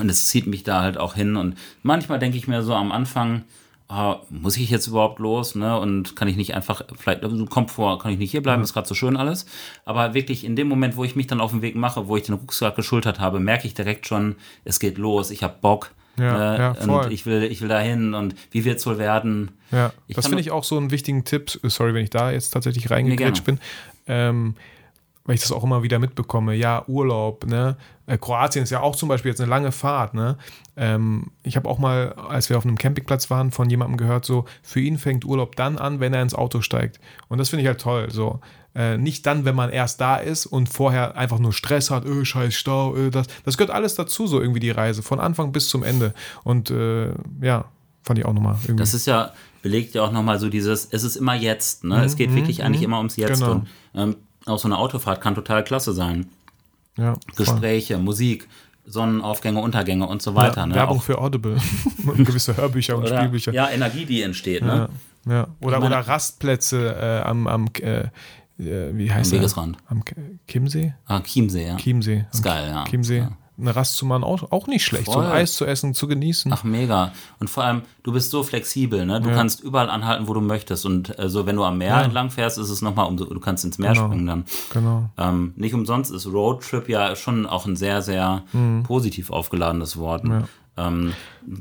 Und es zieht mich da halt auch hin. Und manchmal denke ich mir so am Anfang, ah, muss ich jetzt überhaupt los? Ne? Und kann ich nicht einfach, vielleicht, also Komfort, kann ich nicht hier bleiben, ist gerade so schön alles. Aber wirklich in dem Moment, wo ich mich dann auf den Weg mache, wo ich den Rucksack geschultert habe, merke ich direkt schon, es geht los, ich habe Bock. Ja, äh, ja, und ich will, ich will dahin und wie wird es wohl werden? Ja, das finde ich auch so einen wichtigen Tipp. Sorry, wenn ich da jetzt tatsächlich Nee, reingegrätscht bin. Ähm, weil ich das auch immer wieder mitbekomme. Ja, Urlaub, ne? Äh, Kroatien ist ja auch zum Beispiel jetzt eine lange Fahrt, ne? Ähm, ich habe auch mal, als wir auf einem Campingplatz waren, von jemandem gehört, so, für ihn fängt Urlaub dann an, wenn er ins Auto steigt. Und das finde ich halt toll. So. Äh, nicht dann, wenn man erst da ist und vorher einfach nur Stress hat, öh, scheiß Stau, öh, das. Das gehört alles dazu, so irgendwie die Reise, von Anfang bis zum Ende. Und äh, ja, fand ich auch nochmal irgendwie. Das ist ja, belegt ja auch nochmal so dieses, es ist immer jetzt, ne? Es geht wirklich eigentlich immer ums Jetzt. Genau. Und ähm, auch so eine Autofahrt kann total klasse sein. ja, voll. Gespräche, Musik, Sonnenaufgänge, Untergänge und so weiter. Ja, ne? Werbung Auch, für Audible. und [laughs] [laughs] gewisse Hörbücher und oder, Spielbücher. ja, Energie, die entsteht, ne? ja. Oder, meine- oder Rastplätze äh, am, am äh, äh, wie heißt Am? Wegesrand. Am Chiemsee? Ah, Chiemsee, ja. Chiemsee. Ist geil, ja. Chiemsee. Ja. Eine Rast zu machen, auch, auch nicht schlecht. So Voll. ein Eis zu essen, zu genießen. Ach, mega. Und vor allem, du bist so flexibel, ne? Du kannst überall anhalten, wo du möchtest. Und äh, so, wenn du am Meer entlang fährst, ist es nochmal, um, du kannst ins Meer Genau. springen dann. Genau. Ähm, nicht umsonst ist Roadtrip ja schon auch ein sehr, sehr positiv aufgeladenes Wort. Ähm,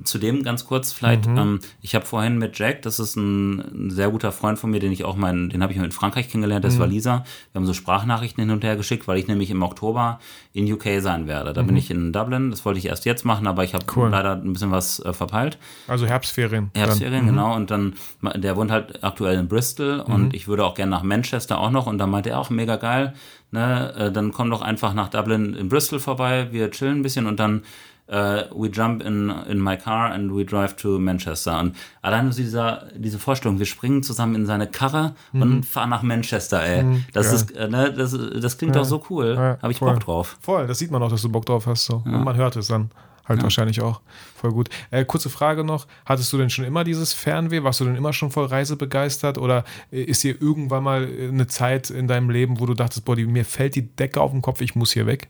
zudem ganz kurz vielleicht, Mhm. ähm, ich habe vorhin mit Jack, das ist ein, ein sehr guter Freund von mir, den ich auch mein, den habe ich in Frankreich kennengelernt, Mhm. das war Lisa. Wir haben so Sprachnachrichten hin und her geschickt, weil ich nämlich im Oktober in UK sein werde. Da bin ich in Dublin, das wollte ich erst jetzt machen, aber ich habe Mhm. Cool. leider ein bisschen was äh, verpeilt. Also Herbstferien. Herbstferien, genau. Und dann, der wohnt halt aktuell in Bristol Mhm. und ich würde auch gerne nach Manchester auch noch. Und dann meinte er auch, mega geil, ne, äh, dann komm doch einfach nach Dublin in Bristol vorbei, wir chillen ein bisschen und dann äh, we jump in, in my car and we drive to Manchester. Und allein dieser, diese Vorstellung, wir springen zusammen in seine Karre Mhm. und fahren nach Manchester, ey. das, ist, äh, ne, das, das klingt doch so cool. Ja, Habe ich voll. Bock drauf. Voll, das sieht man auch, dass du Bock drauf hast. So. Und man hört es dann halt wahrscheinlich auch. Voll gut. Äh, kurze Frage noch: Hattest du denn schon immer dieses Fernweh? Warst du denn immer schon voll reisebegeistert? Oder äh, ist dir irgendwann mal eine Zeit in deinem Leben, wo du dachtest, boah, die, mir fällt die Decke auf den Kopf, ich muss hier weg?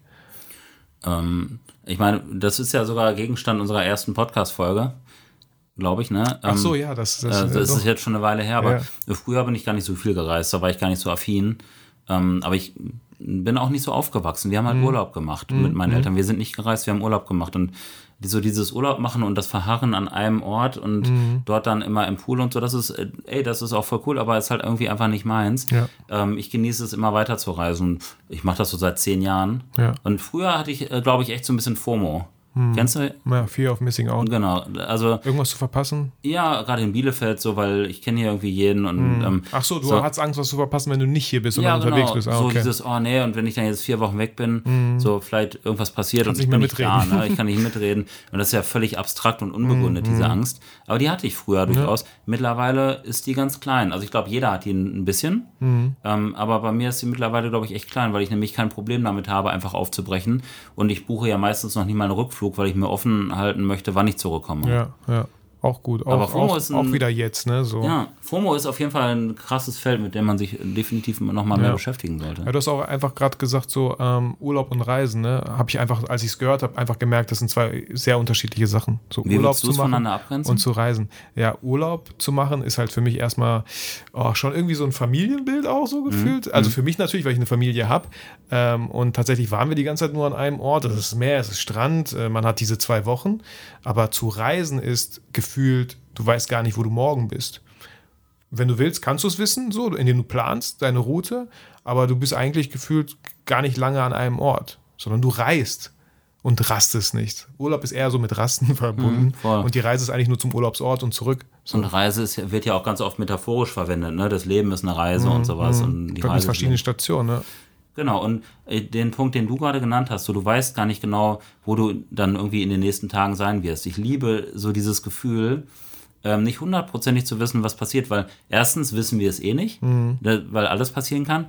Ähm, ich meine, das ist ja sogar Gegenstand unserer ersten Podcast-Folge, glaube ich, ne? Ach so, Ähm, ja, das, Äh, das, das äh, ist doch. jetzt schon eine Weile her, aber Ja. früher bin ich gar nicht so viel gereist, da war ich gar nicht so affin. Ähm, aber ich bin auch nicht so aufgewachsen. Wir haben halt Mhm. Urlaub gemacht mit meinen Eltern. Wir sind nicht gereist, wir haben Urlaub gemacht. Und so dieses Urlaub machen und das Verharren an einem Ort und Mhm. dort dann immer im Pool und so, das ist, äh, ey, das ist auch voll cool, aber ist halt irgendwie einfach nicht meins. Ja. Ähm, ich genieße es immer weiter zu reisen. Ich mache das so seit zehn Jahren. Ja. Und früher hatte ich, äh, glaube ich, echt so ein bisschen FOMO. Mhm. Kennst du? ja, Fear of Missing Out. Genau. Also Irgendwas zu verpassen? ja, gerade in Bielefeld so, weil ich kenne hier irgendwie jeden und ähm, Mhm. Ach so, du So. hast Angst, was zu verpassen, wenn du nicht hier bist und ja, dann unterwegs genau. bist. Ah, So okay. Mhm. dieses, oh nee, und wenn ich dann jetzt vier Wochen weg bin, so vielleicht irgendwas passiert Kannst und ich bin mehr nicht da, mitreden. ne? ich kann nicht mitreden. Und das ist ja völlig abstrakt und unbegründet, Mhm. diese Angst. Aber die hatte ich früher durchaus. Mittlerweile ist die ganz klein. Also ich glaube, jeder hat die ein bisschen. Mhm. Ähm, aber bei mir ist sie mittlerweile, glaube ich, echt klein, weil ich nämlich kein Problem damit habe, einfach aufzubrechen. Und ich buche ja meistens noch nie mal einen Rückflug, weil ich mir offen halten möchte, wann ich zurückkomme. ja, ja. Auch gut. Auch, Aber FOMO auch, ist ein- auch wieder jetzt, ne? So. Ja, FOMO ist auf jeden Fall ein krasses Feld, mit dem man sich definitiv noch mal mehr Ja. beschäftigen sollte. Ja, du hast auch einfach gerade gesagt, so ähm, Urlaub und Reisen, ne? Habe ich einfach, als ich es gehört habe, einfach gemerkt, das sind zwei sehr unterschiedliche Sachen. So Wie Urlaub zu es machen voneinander abgrenzen? und zu reisen. Ja, Urlaub zu machen ist halt für mich erstmal oh, schon irgendwie so ein Familienbild auch Mhm. so gefühlt. Also für mich natürlich, weil ich eine Familie habe. Ähm, und tatsächlich waren wir die ganze Zeit nur an einem Ort. Das ist Meer, es ist Strand, äh, man hat diese zwei Wochen. Aber zu reisen ist gefühlt, du weißt gar nicht, wo du morgen bist wenn du willst, kannst du es wissen, so, indem du planst deine Route, aber du bist eigentlich gefühlt gar nicht lange an einem Ort, sondern du reist und rastest nicht. Urlaub ist eher so mit Rasten [laughs] verbunden voll. und die Reise ist eigentlich nur zum Urlaubsort und zurück. So, Und Reise ist, wird ja auch ganz oft metaphorisch verwendet, ne? Das Leben ist eine Reise und sowas. Und die Mhm, Reise verschiedene Stationen. Ne? Genau, und äh, den Punkt, den du gerade genannt hast, so du weißt gar nicht genau, wo du dann irgendwie in den nächsten Tagen sein wirst. Ich liebe so dieses Gefühl, ähm, nicht hundertprozentig zu wissen, was passiert, weil erstens wissen wir es eh nicht, Mhm. da, weil alles passieren kann.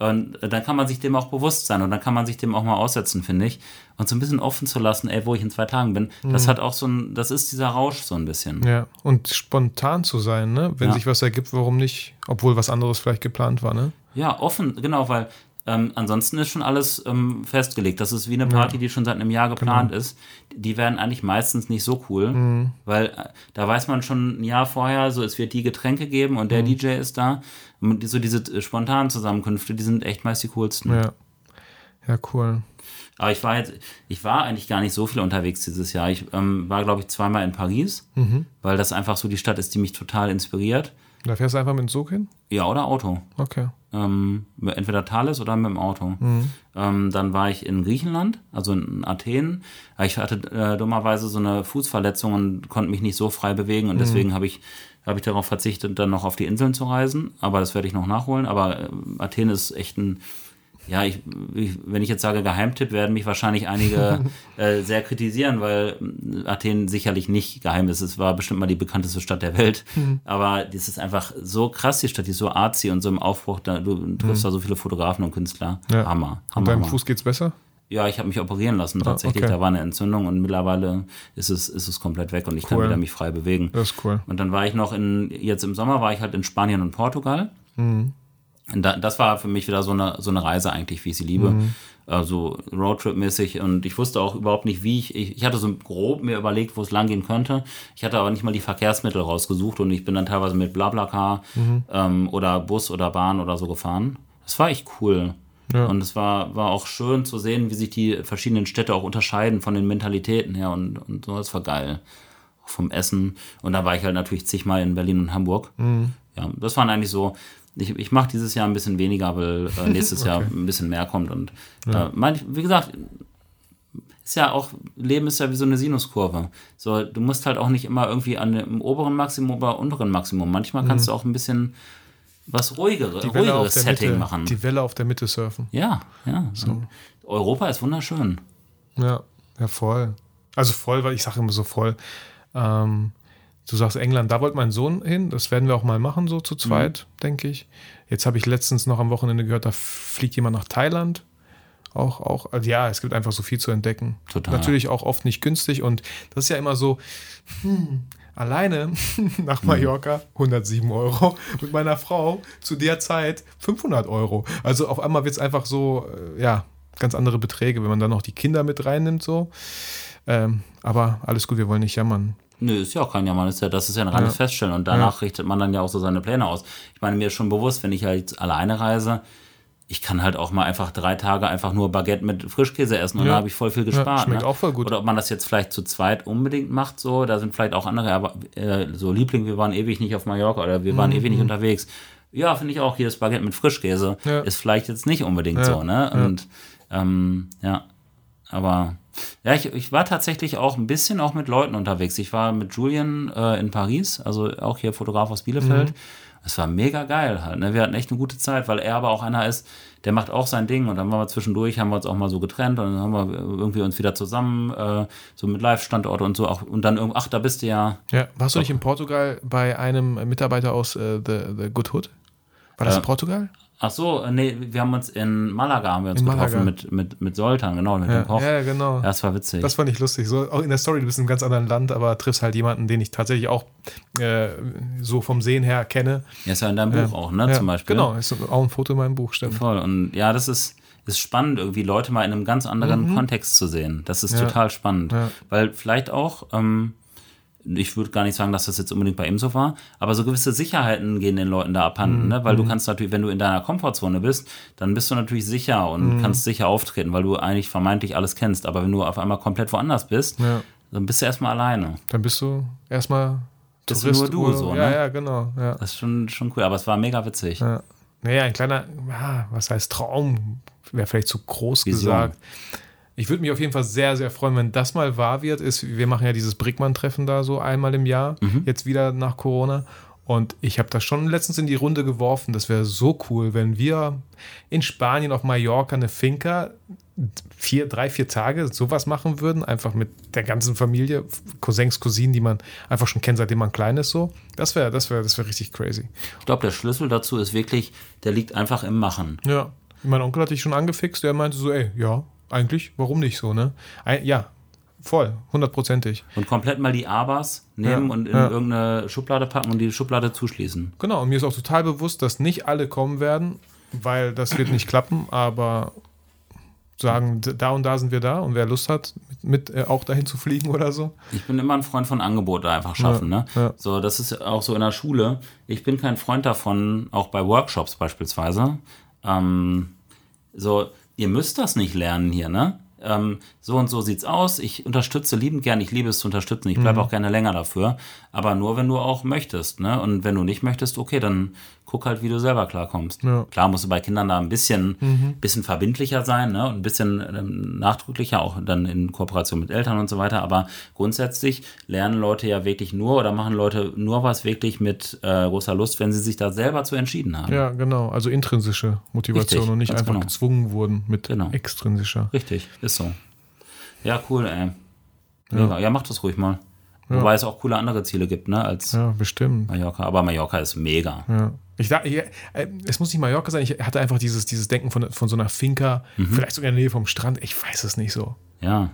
Und äh, dann kann man sich dem auch bewusst sein und dann kann man sich dem auch mal aussetzen, finde ich. Und so ein bisschen offen zu lassen, ey, wo ich in zwei Tagen bin, das hat auch so ein, das ist dieser Rausch so ein bisschen. Mhm. Ja, und spontan zu sein, ne? wenn Ja. sich was ergibt, warum nicht, obwohl was anderes vielleicht geplant war. Ne? Ja, offen, genau, weil ähm, ansonsten ist schon alles ähm, festgelegt. Das ist wie eine Party, die schon seit einem Jahr geplant Genau. ist. Die werden eigentlich meistens nicht so cool, Mhm. weil äh, da weiß man schon ein Jahr vorher, so es wird die Getränke geben und Mhm. der DJ ist da. Und so diese äh, spontanen Zusammenkünfte, die sind echt meist die coolsten. Ja. ja, cool. Aber ich war jetzt, ich war eigentlich gar nicht so viel unterwegs dieses Jahr. Ich ähm, war, glaube ich, zweimal in Paris, Mhm. weil das einfach so die Stadt ist, die mich total inspiriert. Da fährst du einfach mit dem Zug hin? Ja, oder Auto. Okay. Ähm, entweder Thales oder mit dem Auto. Ähm, dann war ich in Griechenland, also in Athen. Ich hatte äh, dummerweise so eine Fußverletzung und konnte mich nicht so frei bewegen und deswegen habe ich, hab ich darauf verzichtet, dann noch auf die Inseln zu reisen. Aber das werde ich noch nachholen. Aber äh, Athen ist echt ein ja, ich, ich, wenn ich jetzt sage Geheimtipp, werden mich wahrscheinlich einige [laughs] äh, sehr kritisieren, weil mh, Athen sicherlich nicht geheim ist. Es war bestimmt mal die bekannteste Stadt der Welt. Aber das ist einfach so krass, die Stadt, die ist so artsy und so im Aufbruch. Da, du triffst da so viele Fotografen und Künstler. Ja. Hammer. Und Hammer, deinem Hammer. Fuß geht's besser? Ja, ich habe mich operieren lassen tatsächlich. okay. Da war eine Entzündung und mittlerweile ist es, ist es komplett weg und ich kann Cool. wieder mich frei bewegen. Das ist cool. Und dann war ich noch in, jetzt im Sommer war ich halt in Spanien und Portugal. Mhm. Das war für mich wieder so eine, so eine Reise eigentlich, wie ich sie liebe. Mhm. Also Roadtrip-mäßig. Und ich wusste auch überhaupt nicht, wie ich, ich, ich hatte so grob mir überlegt, wo es lang gehen könnte. Ich hatte aber nicht mal die Verkehrsmittel rausgesucht und ich bin dann teilweise mit Blablacar Mhm. ähm, oder Bus oder Bahn oder so gefahren. Das war echt cool. Ja. Und es war, war auch schön zu sehen, wie sich die verschiedenen Städte auch unterscheiden von den Mentalitäten her und, und so. Das war geil. Auch vom Essen. Und da war ich halt natürlich zigmal in Berlin und Hamburg. Mhm. Ja, das waren eigentlich so. Ich, ich mache dieses Jahr ein bisschen weniger, weil äh, [laughs] nächstes okay. Jahr ein bisschen mehr kommt. Und ja. äh, mein, wie gesagt, ist ja auch, Leben ist ja wie so eine Sinuskurve. So, du musst halt auch nicht immer irgendwie an dem oberen Maximum oder unteren Maximum. Manchmal kannst mhm. du auch ein bisschen was ruhigere, ruhigeres Setting Mitte, machen. Die Welle auf der Mitte surfen. Ja, ja. So. Europa ist wunderschön. Ja, ja, voll. Also voll, weil ich sage immer so voll. Ähm, du sagst England, da wollte mein Sohn hin. Das werden wir auch mal machen, so zu zweit, mhm. denke ich. Jetzt habe ich letztens noch am Wochenende gehört, da fliegt jemand nach Thailand auch, auch, also ja, es gibt einfach so viel zu entdecken. Total. Natürlich auch oft nicht günstig und das ist ja immer so, hm, alleine [laughs] nach hm. Mallorca 107 Euro, mit meiner Frau zu der Zeit 500 Euro. Also auf einmal wird es einfach so, äh, ja, ganz andere Beträge, wenn man dann noch die Kinder mit reinnimmt, so. Ähm, aber alles gut, wir wollen nicht jammern. Nö, ist ja auch kein Jammern, ist ja, das ist ja ein reines ja. Feststellen und danach ja. richtet man dann ja auch so seine Pläne aus. Ich meine, mir ist schon bewusst, wenn ich halt alleine reise, ich kann halt auch mal einfach drei Tage einfach nur Baguette mit Frischkäse essen und ja. da habe ich voll viel gespart. Schmeckt ne? auch voll gut. Oder ob man das jetzt vielleicht zu zweit unbedingt macht, so, da sind vielleicht auch andere, aber äh, so Liebling, wir waren ewig nicht auf Mallorca oder wir waren mhm. ewig nicht unterwegs. Ja, finde ich auch, hier das Baguette mit Frischkäse ist vielleicht jetzt nicht unbedingt so, ne? Und ähm, ja, aber ja, ich, ich war tatsächlich auch ein bisschen auch mit Leuten unterwegs. Ich war mit Julian äh, in Paris, also auch hier Fotograf aus Bielefeld. Mhm. Es war mega geil halt. Ne? Wir hatten echt eine gute Zeit, weil er aber auch einer ist, der macht auch sein Ding und dann waren wir zwischendurch, haben wir uns auch mal so getrennt und dann haben wir irgendwie uns wieder zusammen, äh, so mit Live-Standort und so auch und dann irgendwie, ach, da bist du ja. Ja, warst du nicht in Portugal bei einem Mitarbeiter aus äh, The, The Good Hood? War das äh, Portugal? Ach so, nee, wir haben uns in Malaga haben wir uns in getroffen mit, mit, mit Soltan, genau, mit ja, dem Koch. Ja, genau. Ja, das war witzig. Das fand ich lustig. So, auch in der Story, du bist in einem ganz anderen Land, aber triffst halt jemanden, den ich tatsächlich auch äh, so vom Sehen her kenne. Ja, ist ja in deinem Buch auch, ne, zum Beispiel. Genau, ist auch ein Foto in meinem Buch, stimmt. Voll. Und ja, das ist, ist spannend, irgendwie Leute mal in einem ganz anderen mhm. Kontext zu sehen. Das ist total spannend. Weil vielleicht auch, ähm, ich würde gar nicht sagen, dass das jetzt unbedingt bei ihm so war, aber so gewisse Sicherheiten gehen den Leuten da abhanden, mhm. ne? weil du mhm. kannst natürlich, wenn du in deiner Komfortzone bist, dann bist du natürlich sicher und mhm. kannst sicher auftreten, weil du eigentlich vermeintlich alles kennst. Aber wenn du auf einmal komplett woanders bist, ja. dann bist du erstmal alleine. Dann bist du erstmal bist Tourist, nur du Urlaub. so, ne? Ja, ja, genau. Ja. Das ist schon, schon cool, aber es war mega witzig. Ja. Naja, ein kleiner, was heißt Traum, wäre vielleicht zu groß Vision. gesagt. Ich würde mich auf jeden Fall sehr, sehr freuen, wenn das mal wahr wird. Ist, wir machen ja dieses Brickmann-Treffen da so einmal im Jahr, mhm. jetzt wieder nach Corona. Und ich habe das schon letztens in die Runde geworfen. Das wäre so cool, wenn wir in Spanien auf Mallorca eine Finca vier, drei, vier Tage sowas machen würden, einfach mit der ganzen Familie, Cousins, Cousinen, die man einfach schon kennt, seitdem man klein ist, so. Das wäre, das wäre, das wäre richtig crazy. Ich glaube, der Schlüssel dazu ist wirklich, der liegt einfach im Machen. Ja. Mein Onkel hat dich schon angefixt, der meinte so, ey, ja, eigentlich, warum nicht so, ne? Ein, ja, voll, hundertprozentig. Und komplett mal die Abas nehmen ja, und in ja. irgendeine Schublade packen und die Schublade zuschließen. Genau, und mir ist auch total bewusst, dass nicht alle kommen werden, weil das wird nicht klappen, aber sagen, da und da sind wir da und wer Lust hat, mit, mit äh, auch dahin zu fliegen oder so. Ich bin immer ein Freund von Angebote einfach schaffen. Ja, ne? Ja. So, das ist auch so in der Schule. Ich bin kein Freund davon, auch bei Workshops beispielsweise. Ähm, so, ihr müsst das nicht lernen hier, ne? Ähm, so und so sieht's aus. Ich unterstütze liebend gern, ich liebe es zu unterstützen. Ich bleibe mhm. auch gerne länger dafür. Aber nur, wenn du auch möchtest, ne? Und wenn du nicht möchtest, okay, dann guck halt, wie du selber klarkommst. Ja. Klar musst du bei Kindern da ein bisschen, mhm. bisschen verbindlicher sein ne? und ein bisschen ähm, nachdrücklicher, auch dann in Kooperation mit Eltern und so weiter. Aber grundsätzlich lernen Leute ja wirklich nur oder machen Leute nur was wirklich mit äh, großer Lust, wenn sie sich da selber zu entschieden haben. Ja, genau. Also intrinsische Motivation Richtig, und nicht einfach genau. gezwungen wurden mit genau. extrinsischer. Richtig, ist so. Ja, cool, ey. Ja. ja, mach das ruhig mal. Ja. Wobei es auch coole andere Ziele gibt, ne, als ja, bestimmt. Mallorca. Aber Mallorca ist mega. Ja. Ich dachte, äh, es muss nicht Mallorca sein, ich hatte einfach dieses, dieses Denken von, von so einer Finca, mhm. vielleicht sogar in der Nähe vom Strand, ich weiß es nicht so. Ja.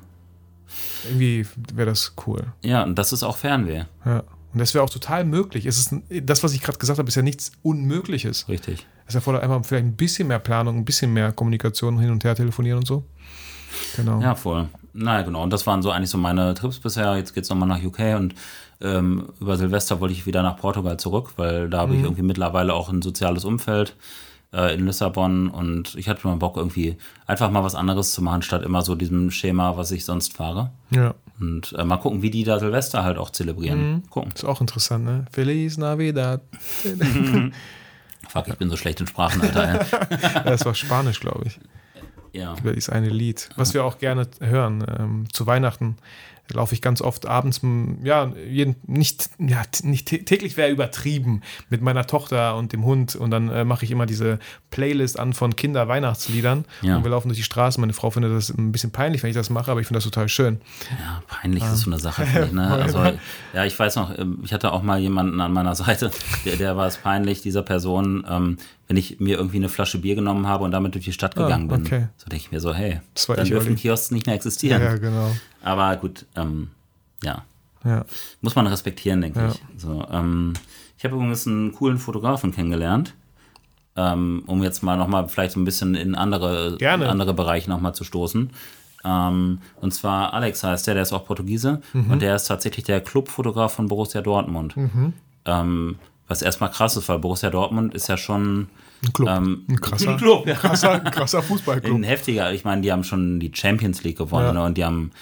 Irgendwie wäre das cool. Ja, und das ist auch Fernweh. Ja. Und das wäre auch total möglich. Es ist das, was ich gerade gesagt habe, ist ja nichts Unmögliches. Richtig. Es erfordert einfach vielleicht ein bisschen mehr Planung, ein bisschen mehr Kommunikation, hin und her telefonieren und so. Genau. Ja, voll. Naja, genau. Und das waren so eigentlich so meine Trips bisher. Jetzt geht es nochmal nach UK und ähm, über Silvester wollte ich wieder nach Portugal zurück, weil da habe mhm. ich irgendwie mittlerweile auch ein soziales Umfeld. äh, in Lissabon und ich hatte mal Bock, irgendwie einfach mal was anderes zu machen, statt immer so diesem Schema, was ich sonst fahre. Ja. Und äh, mal gucken, wie die da Silvester halt auch zelebrieren. Mhm. Gucken. Ist auch interessant, ne? Feliz Navidad. [laughs] Fuck, ich bin so schlecht in Sprachen, Alter. [laughs] Das war Spanisch, glaube ich. Ja. über dieses eine Lied, was wir auch gerne hören. Ähm, zu Weihnachten laufe ich ganz oft abends, ja, jeden, nicht, ja, nicht tä- täglich wäre übertrieben mit meiner Tochter und dem Hund und dann äh, mache ich immer diese Playlist an von Kinder-Weihnachtsliedern Ja. und wir laufen durch die Straße. Meine Frau findet das ein bisschen peinlich, wenn ich das mache, aber ich finde das total schön. Ja, peinlich ist so eine Sache, finde ich. Ne? [laughs] Also, ja, ich weiß noch, ähm, ich hatte auch mal jemanden an meiner [laughs] Seite, der, der war es peinlich, dieser Person, ähm, wenn ich mir irgendwie eine Flasche Bier genommen habe und damit durch die Stadt gegangen bin. Ah, okay. So denke ich mir so, hey, dann dürfen Olli. Kiosks nicht mehr existieren. ja genau. Aber gut, ähm, ja, Ja. muss man respektieren, denke Ja. ich. So, ähm, ich habe übrigens einen coolen Fotografen kennengelernt, ähm, um jetzt mal nochmal vielleicht so ein bisschen in andere, Gerne. in andere Bereiche nochmal zu stoßen. Ähm, und zwar Alex heißt der, der ist auch Portugiese Mhm. und der ist tatsächlich der Clubfotograf von Borussia Dortmund. Ähm, was erstmal krass ist, weil Borussia Dortmund ist ja schon Ein Club. ähm, ein krasser, [laughs] ein Club, ja. krasser, krasser Fußballclub. Ein heftiger, ich meine, die haben schon die Champions League gewonnen Ja. ne? und die haben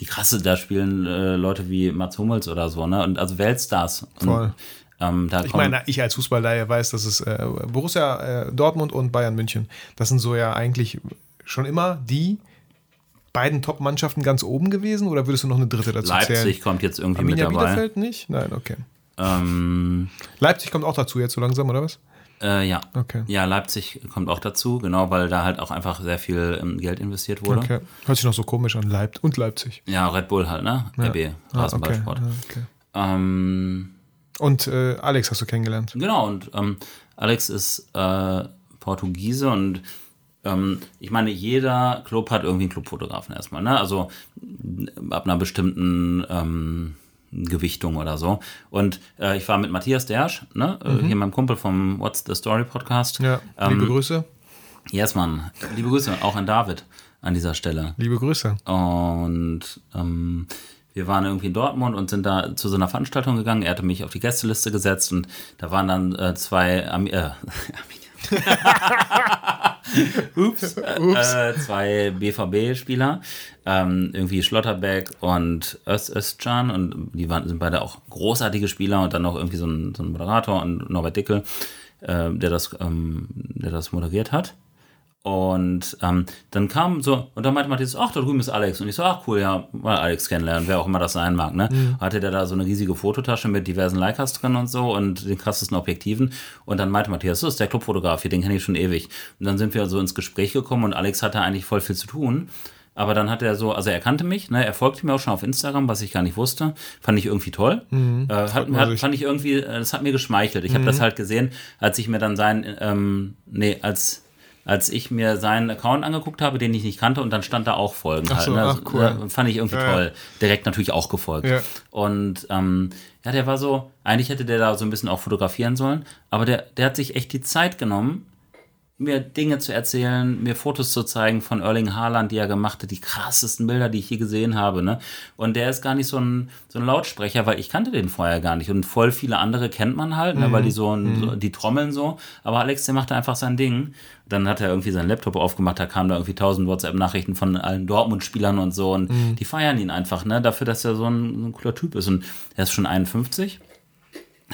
die krasse, da spielen äh, Leute wie Mats Hummels oder so, ne? Und also Weltstars. Und, Voll. ähm, da Ich meine, ich als Fußballlaie weiß, dass es äh, Borussia äh, Dortmund und Bayern München, das sind so ja eigentlich schon immer die beiden Top-Mannschaften ganz oben gewesen oder würdest du noch eine dritte dazu Leipzig zählen? kommt jetzt irgendwie Arminia mit dabei. Bielefeld nicht? Nein, okay. Ähm, Leipzig kommt auch dazu jetzt so langsam, oder was? Äh, ja. Okay. Ja, Leipzig kommt auch dazu, genau, weil da halt auch einfach sehr viel ähm, Geld investiert wurde. Okay. Hört sich noch so komisch an. Leip und Leipzig. Ja, Red Bull halt, ne? Ja. RB, Ah. Rasenballsport. Ah, okay. Ähm, Und äh, Alex hast du kennengelernt. Genau, und ähm, Alex ist äh, Portugiese und ähm, ich meine, jeder Club hat irgendwie einen Clubfotografen erstmal, ne? Also ab einer bestimmten ähm, Gewichtung oder so. Und äh, ich war mit Matthias Dersch, ne? Äh, hier meinem Kumpel vom What's the Story Podcast. Mhm. Ja, Ähm, liebe Grüße. Yes, Mann. Liebe Grüße auch an David an dieser Stelle. Liebe Grüße. Und ähm, wir waren irgendwie in Dortmund und sind da zu so einer Veranstaltung gegangen. Er hatte mich auf die Gästeliste gesetzt und da waren dann äh, zwei Ami äh, [laughs] [laughs] [laughs] Ups. Äh, zwei BVB-Spieler, ähm, irgendwie Schlotterbeck und Öz Özcan und die waren, sind beide auch großartige Spieler und dann noch irgendwie so ein, so ein Moderator und Norbert Dickel, äh, der, das, ähm, der das moderiert hat. Und ähm, dann kam so, und dann meinte Matthias, ach, da drüben ist Alex. Und ich so, ach cool, ja, mal Alex kennenlernen, wer auch immer das sein mag. Ne? Hatte der da so eine riesige Fototasche mit diversen Leicas drin und so und den krassesten Objektiven. Und dann meinte Matthias, so ist der Clubfotograf, hier, den kenne ich schon ewig. Und dann sind wir so ins Gespräch gekommen und Alex hatte eigentlich voll viel zu tun. Aber dann hat er so, also er kannte mich, ne, er folgte mir auch schon auf Instagram, was ich gar nicht wusste. Fand ich irgendwie toll. Äh, hat, hat, fand ich irgendwie, äh, das hat mir geschmeichelt. Ich habe das halt gesehen, als ich mir dann sein, ähm, nee, als als ich mir seinen Account angeguckt habe, den ich nicht kannte, und dann stand da auch Folgen. Ach so, halt, ne? ach, cool. Äh, Fand ich irgendwie ja. toll. Direkt natürlich auch gefolgt. Ja. Und ähm, ja, der war so, eigentlich hätte der da so ein bisschen auch fotografieren sollen, aber der, der hat sich echt die Zeit genommen, mir Dinge zu erzählen, mir Fotos zu zeigen von Erling Haaland, die er gemacht hat, die krassesten Bilder, die ich je gesehen habe. Ne? Und der ist gar nicht so ein, so ein Lautsprecher, weil ich kannte den vorher gar nicht. Und voll viele andere kennt man halt, ne? weil die so, ein, so, die trommeln so. Aber Alex, der machte einfach sein Ding. Dann hat er irgendwie seinen Laptop aufgemacht, da kamen da irgendwie tausend WhatsApp-Nachrichten von allen Dortmund-Spielern und so. Und die feiern ihn einfach, ne? dafür, dass er so ein, so ein cooler Typ ist. Und er ist schon 51.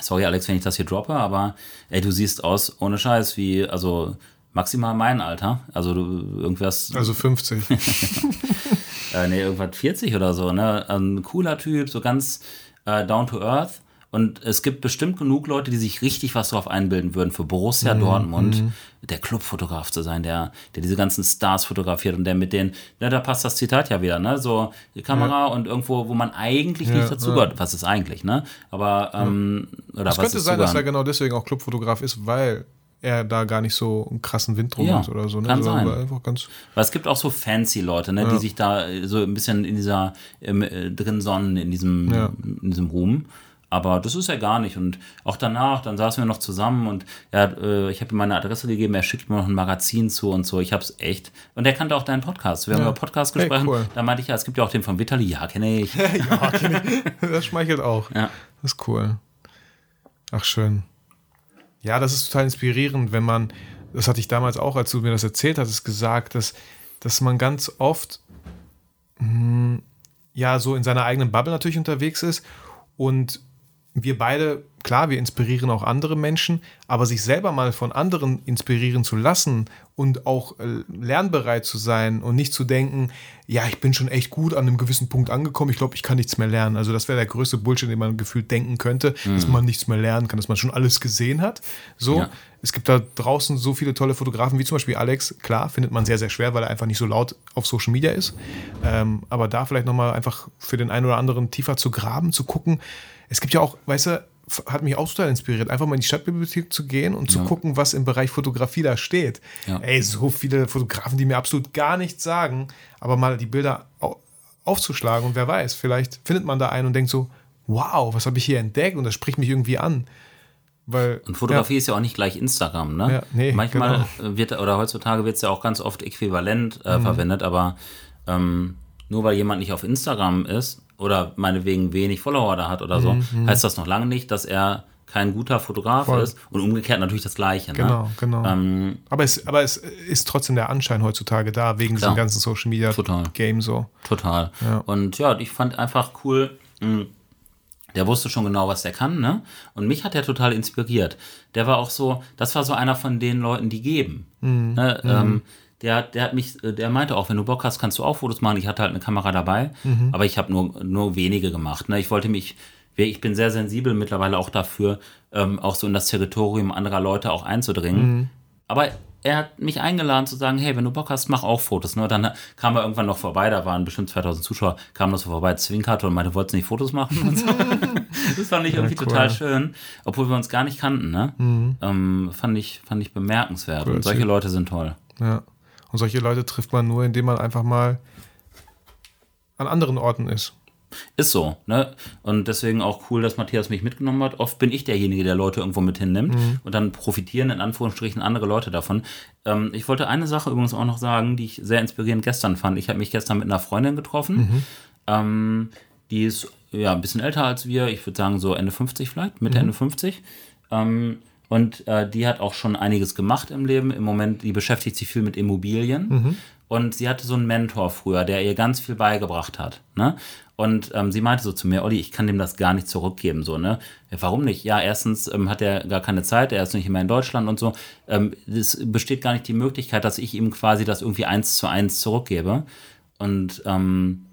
Sorry, Alex, wenn ich das hier droppe, aber ey, du siehst aus ohne Scheiß wie, also maximal mein Alter. Also du irgendwas, Also 50. [laughs] äh, nee, irgendwas 40 oder so, ne? Ein cooler Typ, so ganz äh, down to earth. Und es gibt bestimmt genug Leute, die sich richtig was drauf einbilden würden, für Borussia Dortmund der Clubfotograf zu sein, der, der diese ganzen Stars fotografiert und der mit denen, ne, da passt das Zitat ja wieder, ne? So die Kamera und irgendwo, wo man eigentlich nicht dazugehört. Was ist eigentlich, ne? Aber, ähm, oder Es was könnte sein, dass er genau deswegen auch Clubfotograf ist, weil er da gar nicht so einen krassen Wind drum Ja, hat oder so. Ne? kann Sondern sein. Einfach ganz, Weil es gibt auch so fancy Leute, ne, die sich da äh, so ein bisschen in dieser äh, drin sonnen, in diesem, Ja. in diesem Ruhm. Aber das ist er gar nicht. Und auch danach, dann saßen wir noch zusammen und er äh, ich habe ihm meine Adresse gegeben, er schickt mir noch ein Magazin zu und so. Ich habe es echt. Und er kannte auch deinen Podcast. Wir haben Ja. über Podcast Hey, gesprochen. cool. Da meinte ich ja, es gibt ja auch den von Vitali. Ja, kenne ich. [laughs] ja, kenn ich. das schmeichelt auch. Ja. Das ist cool. Ach, schön. Ja, das ist total inspirierend, wenn man das hatte ich damals auch, als du mir das erzählt hattest, gesagt, dass, dass man ganz oft mh, hm, ja so in seiner eigenen Bubble natürlich unterwegs ist und wir beide, klar, wir inspirieren auch andere Menschen, aber sich selber mal von anderen inspirieren zu lassen und auch äh, lernbereit zu sein und nicht zu denken, ja, ich bin schon echt gut an einem gewissen Punkt angekommen, ich glaube, ich kann nichts mehr lernen. Also das wäre der größte Bullshit, den man gefühlt denken könnte, mhm. dass man nichts mehr lernen kann, dass man schon alles gesehen hat. So, ja. es gibt da draußen so viele tolle Fotografen, wie zum Beispiel Alex, klar, findet man sehr, sehr schwer, weil er einfach nicht so laut auf Social Media ist. Ähm, aber da vielleicht nochmal einfach für den einen oder anderen tiefer zu graben, zu gucken, es gibt ja auch, weißt du, hat mich auch total inspiriert, einfach mal in die Stadtbibliothek zu gehen und zu ja. gucken, was im Bereich Fotografie da steht. Ja. Ey, so viele Fotografen, die mir absolut gar nichts sagen, aber mal die Bilder aufzuschlagen und wer weiß, vielleicht findet man da einen und denkt so, wow, was habe ich hier entdeckt und das spricht mich irgendwie an. Weil, und Fotografie ja. ist ja auch nicht gleich Instagram, ne? Ja, nee, Manchmal genau. wird, oder heutzutage wird es ja auch ganz oft äquivalent äh, mhm. verwendet, aber ähm, nur weil jemand nicht auf Instagram ist, oder meinetwegen wenig Follower da hat oder so, mhm, mhm. heißt das noch lange nicht, dass er kein guter Fotograf Voll. ist und umgekehrt natürlich das Gleiche. Ne? Genau, genau. Ähm, aber, es, aber es ist trotzdem der Anschein heutzutage da, wegen klar. diesem ganzen Social Media Total. Game so. Total. Ja. Und ja, ich fand einfach cool, mh, der wusste schon genau, was er kann, ne? Und mich hat er total inspiriert. Der war auch so, das war so einer von den Leuten, die geben. Mhm. Ne? Mhm. Der, der hat mich, äh, der meinte auch, wenn du Bock hast, kannst du auch Fotos machen. Ich hatte halt eine Kamera dabei, mhm. aber ich habe nur, nur wenige gemacht. Ne? Ich wollte mich, ich bin sehr sensibel mittlerweile auch dafür, ähm, auch so in das Territorium anderer Leute auch einzudringen. Mhm. Aber er hat mich eingeladen zu sagen, hey, wenn du Bock hast, mach auch Fotos. Ne? Dann kam er irgendwann noch vorbei, da waren bestimmt 2000 Zuschauer, kam noch so vorbei, zwinkerte und meinte, wolltest du nicht Fotos machen? [laughs] So. das fand ich irgendwie ja, cool. total schön, obwohl wir uns gar nicht kannten. Ne? Mhm. Ähm, fand, ich, fand ich bemerkenswert. Cool, und solche Leute sind toll. Ja. Und solche Leute trifft man nur, indem man einfach mal an anderen Orten ist. Ist so, ne? Und deswegen auch cool, dass Matthias mich mitgenommen hat. Oft bin ich derjenige, der Leute irgendwo mit hinnimmt mhm. und dann profitieren in Anführungsstrichen andere Leute davon. Ähm, ich wollte eine Sache übrigens auch noch sagen, die ich sehr inspirierend gestern fand. Ich habe mich gestern mit einer Freundin getroffen. Mhm. Ähm, die ist ja ein bisschen älter als wir. Ich würde sagen so Ende 50 vielleicht, Mitte, mhm. Ende 50. Ähm, und äh, die hat auch schon einiges gemacht im Leben. Im Moment, die beschäftigt sich viel mit Immobilien. Mhm. Und sie hatte so einen Mentor früher, der ihr ganz viel beigebracht hat. Ne? Und ähm, sie meinte so zu mir, Olli, ich kann dem das gar nicht zurückgeben. So, ne? Ja, warum nicht? Ja, erstens ähm, hat er gar keine Zeit, er ist nicht immer in Deutschland und so. Ähm, es besteht gar nicht die Möglichkeit, dass ich ihm quasi das irgendwie eins zu eins zurückgebe. Und ähm,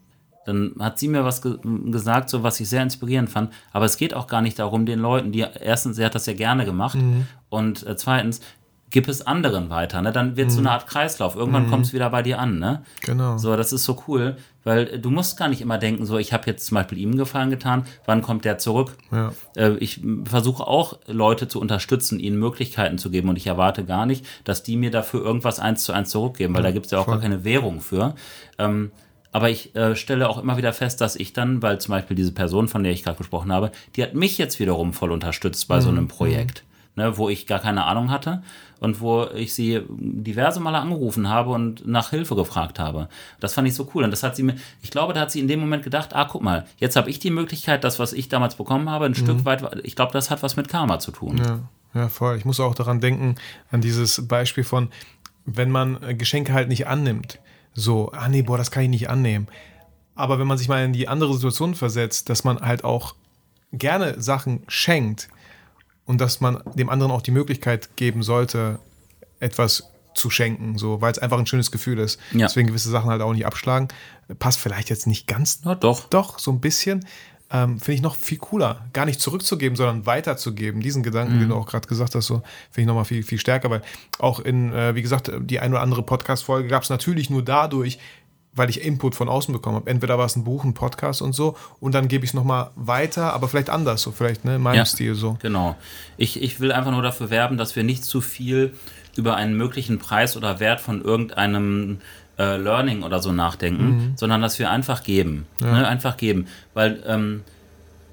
dann hat sie mir was ge gesagt, so was ich sehr inspirierend fand. Aber es geht auch gar nicht darum, den Leuten, die erstens, sie hat das ja gerne gemacht mhm. und äh, zweitens, gib es anderen weiter. Ne? Dann wird es mhm. so eine Art Kreislauf. Irgendwann mhm. kommt es wieder bei dir an. Ne? Genau. So, das ist so cool, weil du musst gar nicht immer denken, so, ich habe jetzt zum Beispiel ihm Gefallen getan, wann kommt der zurück? Ja. Äh, ich versuche auch, Leute zu unterstützen, ihnen Möglichkeiten zu geben und ich erwarte gar nicht, dass die mir dafür irgendwas eins zu eins zurückgeben, weil ja, da gibt es ja auch voll. gar keine Währung für. Ähm, aber ich äh, stelle auch immer wieder fest, dass ich dann, weil zum Beispiel diese Person, von der ich gerade gesprochen habe, die hat mich jetzt wiederum voll unterstützt bei mhm. so einem Projekt, ne, wo ich gar keine Ahnung hatte und wo ich sie diverse Male angerufen habe und nach Hilfe gefragt habe. Das fand ich so cool. Und das hat sie mir, ich glaube, da hat sie in dem Moment gedacht, ah, guck mal, jetzt habe ich die Möglichkeit, das, was ich damals bekommen habe, ein mhm. Stück weit, ich glaube, das hat was mit Karma zu tun. Ja. Ja, voll. Ich muss auch daran denken, an dieses Beispiel von, wenn man Geschenke halt nicht annimmt, so, ah nee, boah, das kann ich nicht annehmen. Aber wenn man sich mal in die andere Situation versetzt, dass man halt auch gerne Sachen schenkt und dass man dem anderen auch die Möglichkeit geben sollte, etwas zu schenken, so, weil es einfach ein schönes Gefühl ist. Ja. Deswegen gewisse Sachen halt auch nicht abschlagen. Passt vielleicht jetzt nicht ganz. Na, doch. Doch, so ein bisschen ähm, finde ich noch viel cooler. Gar nicht zurückzugeben, sondern weiterzugeben. Diesen Gedanken, mhm. den du auch gerade gesagt hast, so finde ich nochmal viel, viel stärker, weil auch in, äh, wie gesagt, die ein oder andere Podcast-Folge gab es natürlich nur dadurch, weil ich Input von außen bekommen habe. Entweder war es ein Buch, ein Podcast und so, und dann gebe ich es nochmal weiter, aber vielleicht anders, so vielleicht ne, in meinem ja, Stil so. Genau. Ich, ich will einfach nur dafür werben, dass wir nicht zu viel über einen möglichen Preis oder Wert von irgendeinem äh, Learning oder so nachdenken, mhm. sondern dass wir einfach geben. Ja. Ne? Einfach geben. Weil ähm,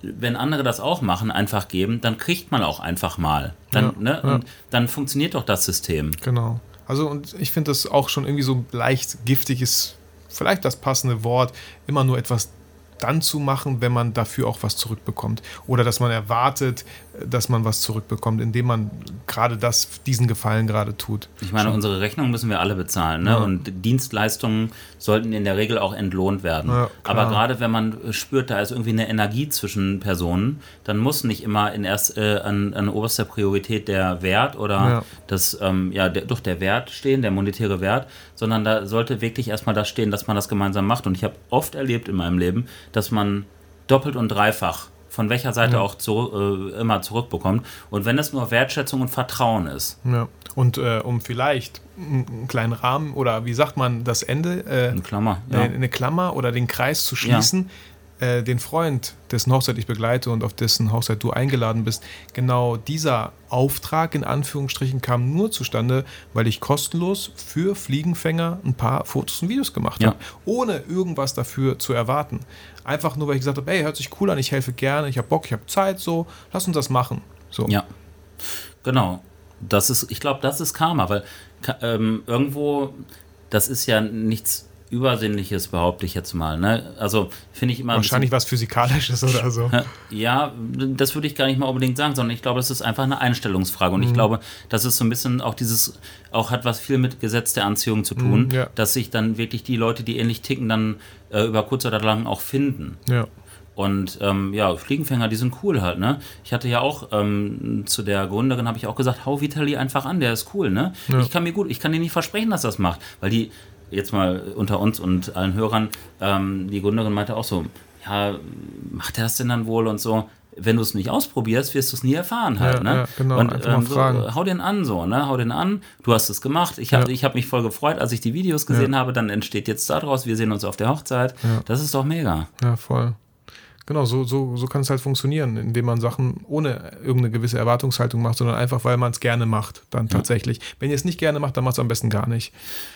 wenn andere das auch machen, einfach geben, dann kriegt man auch einfach mal. Dann, ja, ne? Ja. Und dann funktioniert doch das System. Genau. Also und ich finde das auch schon irgendwie so leicht giftig ist vielleicht das passende Wort, immer nur etwas dann zu machen, wenn man dafür auch was zurückbekommt. Oder dass man erwartet, dass man was zurückbekommt, indem man gerade das, diesen Gefallen gerade tut. Ich meine, Schon. unsere Rechnung müssen wir alle bezahlen. Ne? Ja. Und Dienstleistungen sollten in der Regel auch entlohnt werden. Ja. Aber gerade wenn man spürt, da ist irgendwie eine Energie zwischen Personen, dann muss nicht immer in erst äh, an, an oberster Priorität der Wert oder Ja. das, ähm, ja, der, doch der Wert stehen, der monetäre Wert, sondern da sollte wirklich erstmal das stehen, dass man das gemeinsam macht. Und ich habe oft erlebt in meinem Leben, dass man doppelt und dreifach von welcher Seite auch zu, äh, immer zurückbekommt. Und wenn es nur Wertschätzung und Vertrauen ist, Ja. Und äh, um vielleicht einen einen kleinen Rahmen oder wie sagt man das Ende, äh, eine Klammer. Ja. eine, eine Klammer oder den Kreis zu schließen, äh, den Freund, dessen Hochzeit ich begleite und auf dessen Hochzeit du eingeladen bist, genau dieser Auftrag in Anführungsstrichen kam nur zustande, weil ich kostenlos für Fliegenfänger ein paar Fotos und Videos gemacht Ja. habe, ohne irgendwas dafür zu erwarten. Einfach nur, weil ich gesagt habe, hey, hört sich cool an, ich helfe gerne, ich habe Bock, ich habe Zeit, so, lass uns das machen. So. Ja, genau. Das ist, ich glaube, das ist Karma, weil ähm, irgendwo, das ist ja nichts Übersinnliches, behaupte ich jetzt mal. Ne? Also finde ich immer ein Wahrscheinlich was Physikalisches oder so. [laughs] ja, das würde ich gar nicht mal unbedingt sagen, sondern ich glaube, es ist einfach eine Einstellungsfrage. Mhm. Und ich glaube, das ist so ein bisschen auch dieses, auch hat was viel mit Gesetz der Anziehung zu tun, Mhm, ja. dass sich dann wirklich die Leute, die ähnlich ticken, dann äh, über kurz oder lang auch finden. Ja. Und ähm, ja, Fliegenfänger, die sind cool halt, ne? Ich hatte ja auch ähm, zu der Gründerin habe ich auch gesagt, hau Vitali einfach an, der ist cool, ne? Ich kann mir gut, ich kann dir nicht versprechen, dass das macht, weil die jetzt mal unter uns und allen Hörern, ähm, die Gründerin meinte auch so, ja, macht er das denn dann wohl und so? Wenn du es nicht ausprobierst, wirst du es nie erfahren halt, Ja, ne? ja, genau, Und mal so, hau den an so, ne? Hau den an. Du hast es gemacht. Ich habe Ja. ich hab mich voll gefreut, als ich die Videos gesehen habe. Dann entsteht jetzt daraus, wir sehen uns auf der Hochzeit. Das ist doch mega. Ja, voll. Genau, so, so, so kann es halt funktionieren, indem man Sachen ohne irgendeine gewisse Erwartungshaltung macht, sondern einfach, weil man es gerne macht, dann tatsächlich. Wenn ihr es nicht gerne macht, dann macht es am besten gar nicht.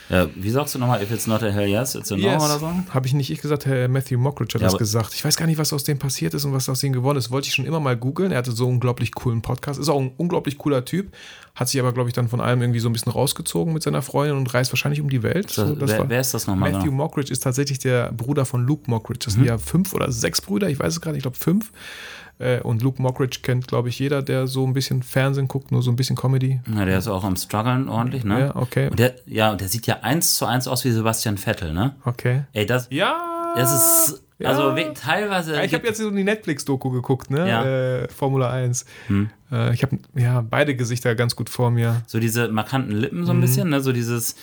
Ja, wie sagst du nochmal, if it's not a hell yes, it's a no oder so? Habe ich nicht ich gesagt, Herr Matthew Mockridge hat Ja, das gesagt. Ich weiß gar nicht, was aus dem passiert ist und was aus dem geworden ist. Wollte ich schon immer mal googeln. Er hatte so einen unglaublich coolen Podcast. Ist auch ein unglaublich cooler Typ. Hat sich aber, glaube ich, dann von allem irgendwie so ein bisschen rausgezogen mit seiner Freundin und reist wahrscheinlich um die Welt. So, das wer, war- wer ist das nochmal? Matthew Genau? Mockridge ist tatsächlich der Bruder von Luke Mockridge. Mhm. Das sind ja fünf oder sechs Brüder, ich weiß es gerade, ich glaube fünf. Äh, Und Luke Mockridge kennt, glaube ich, jeder, der so ein bisschen Fernsehen guckt, nur so ein bisschen Comedy. Ja, der ist auch am struggeln ordentlich, ne? Ja, okay. Und der, ja, und der sieht ja eins zu eins aus wie Sebastian Vettel, ne? Okay. Ey, das, Ja! das ist, also Ja. we- teilweise. Ja, ich habe jetzt so die Netflix-Doku geguckt, ne? Ja. Äh, Formula 1. Hm. Äh, ich habe ja beide Gesichter ganz gut vor mir. so diese markanten Lippen Mhm. so ein bisschen, ne? So dieses,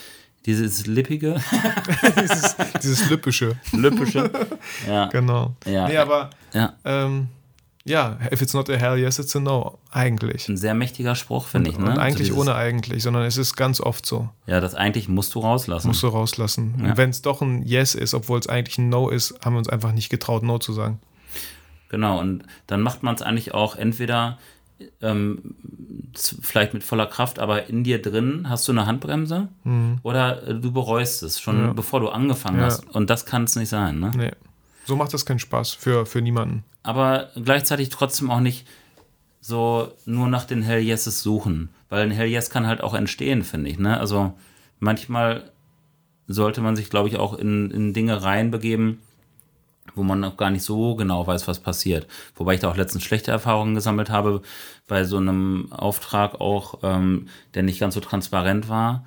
dieses lippige, [laughs] dieses, dieses Lippische. lippische. [laughs] ja. Genau. Ja. Nee, aber ja. ähm, ja, if it's not a hell, yes, it's a no. Eigentlich. Ein sehr mächtiger Spruch, finde ich, ne? Und eigentlich so dieses, ohne eigentlich, sondern es ist ganz oft so. Ja, das eigentlich musst du rauslassen. Musst du rauslassen. Ja. Und wenn es doch ein Yes ist, obwohl es eigentlich ein No ist, haben wir uns einfach nicht getraut, No zu sagen. Genau, und dann macht man es eigentlich auch entweder ähm, vielleicht mit voller Kraft, aber in dir drin hast du eine Handbremse oder äh, du bereust es schon, Mhm. Ja. bevor du angefangen Ja. hast. Und das kann es nicht sein. Ne? Nee. So macht das keinen Spaß für, für niemanden. Aber gleichzeitig trotzdem auch nicht so nur nach den Hell Yeses suchen. Weil ein Hell Yes kann halt auch entstehen, finde ich. Ne? Also manchmal sollte man sich, glaube ich, auch in, in Dinge reinbegeben, wo man noch gar nicht so genau weiß, was passiert. Wobei ich da auch letztens schlechte Erfahrungen gesammelt habe bei so einem Auftrag auch, ähm, der nicht ganz so transparent war.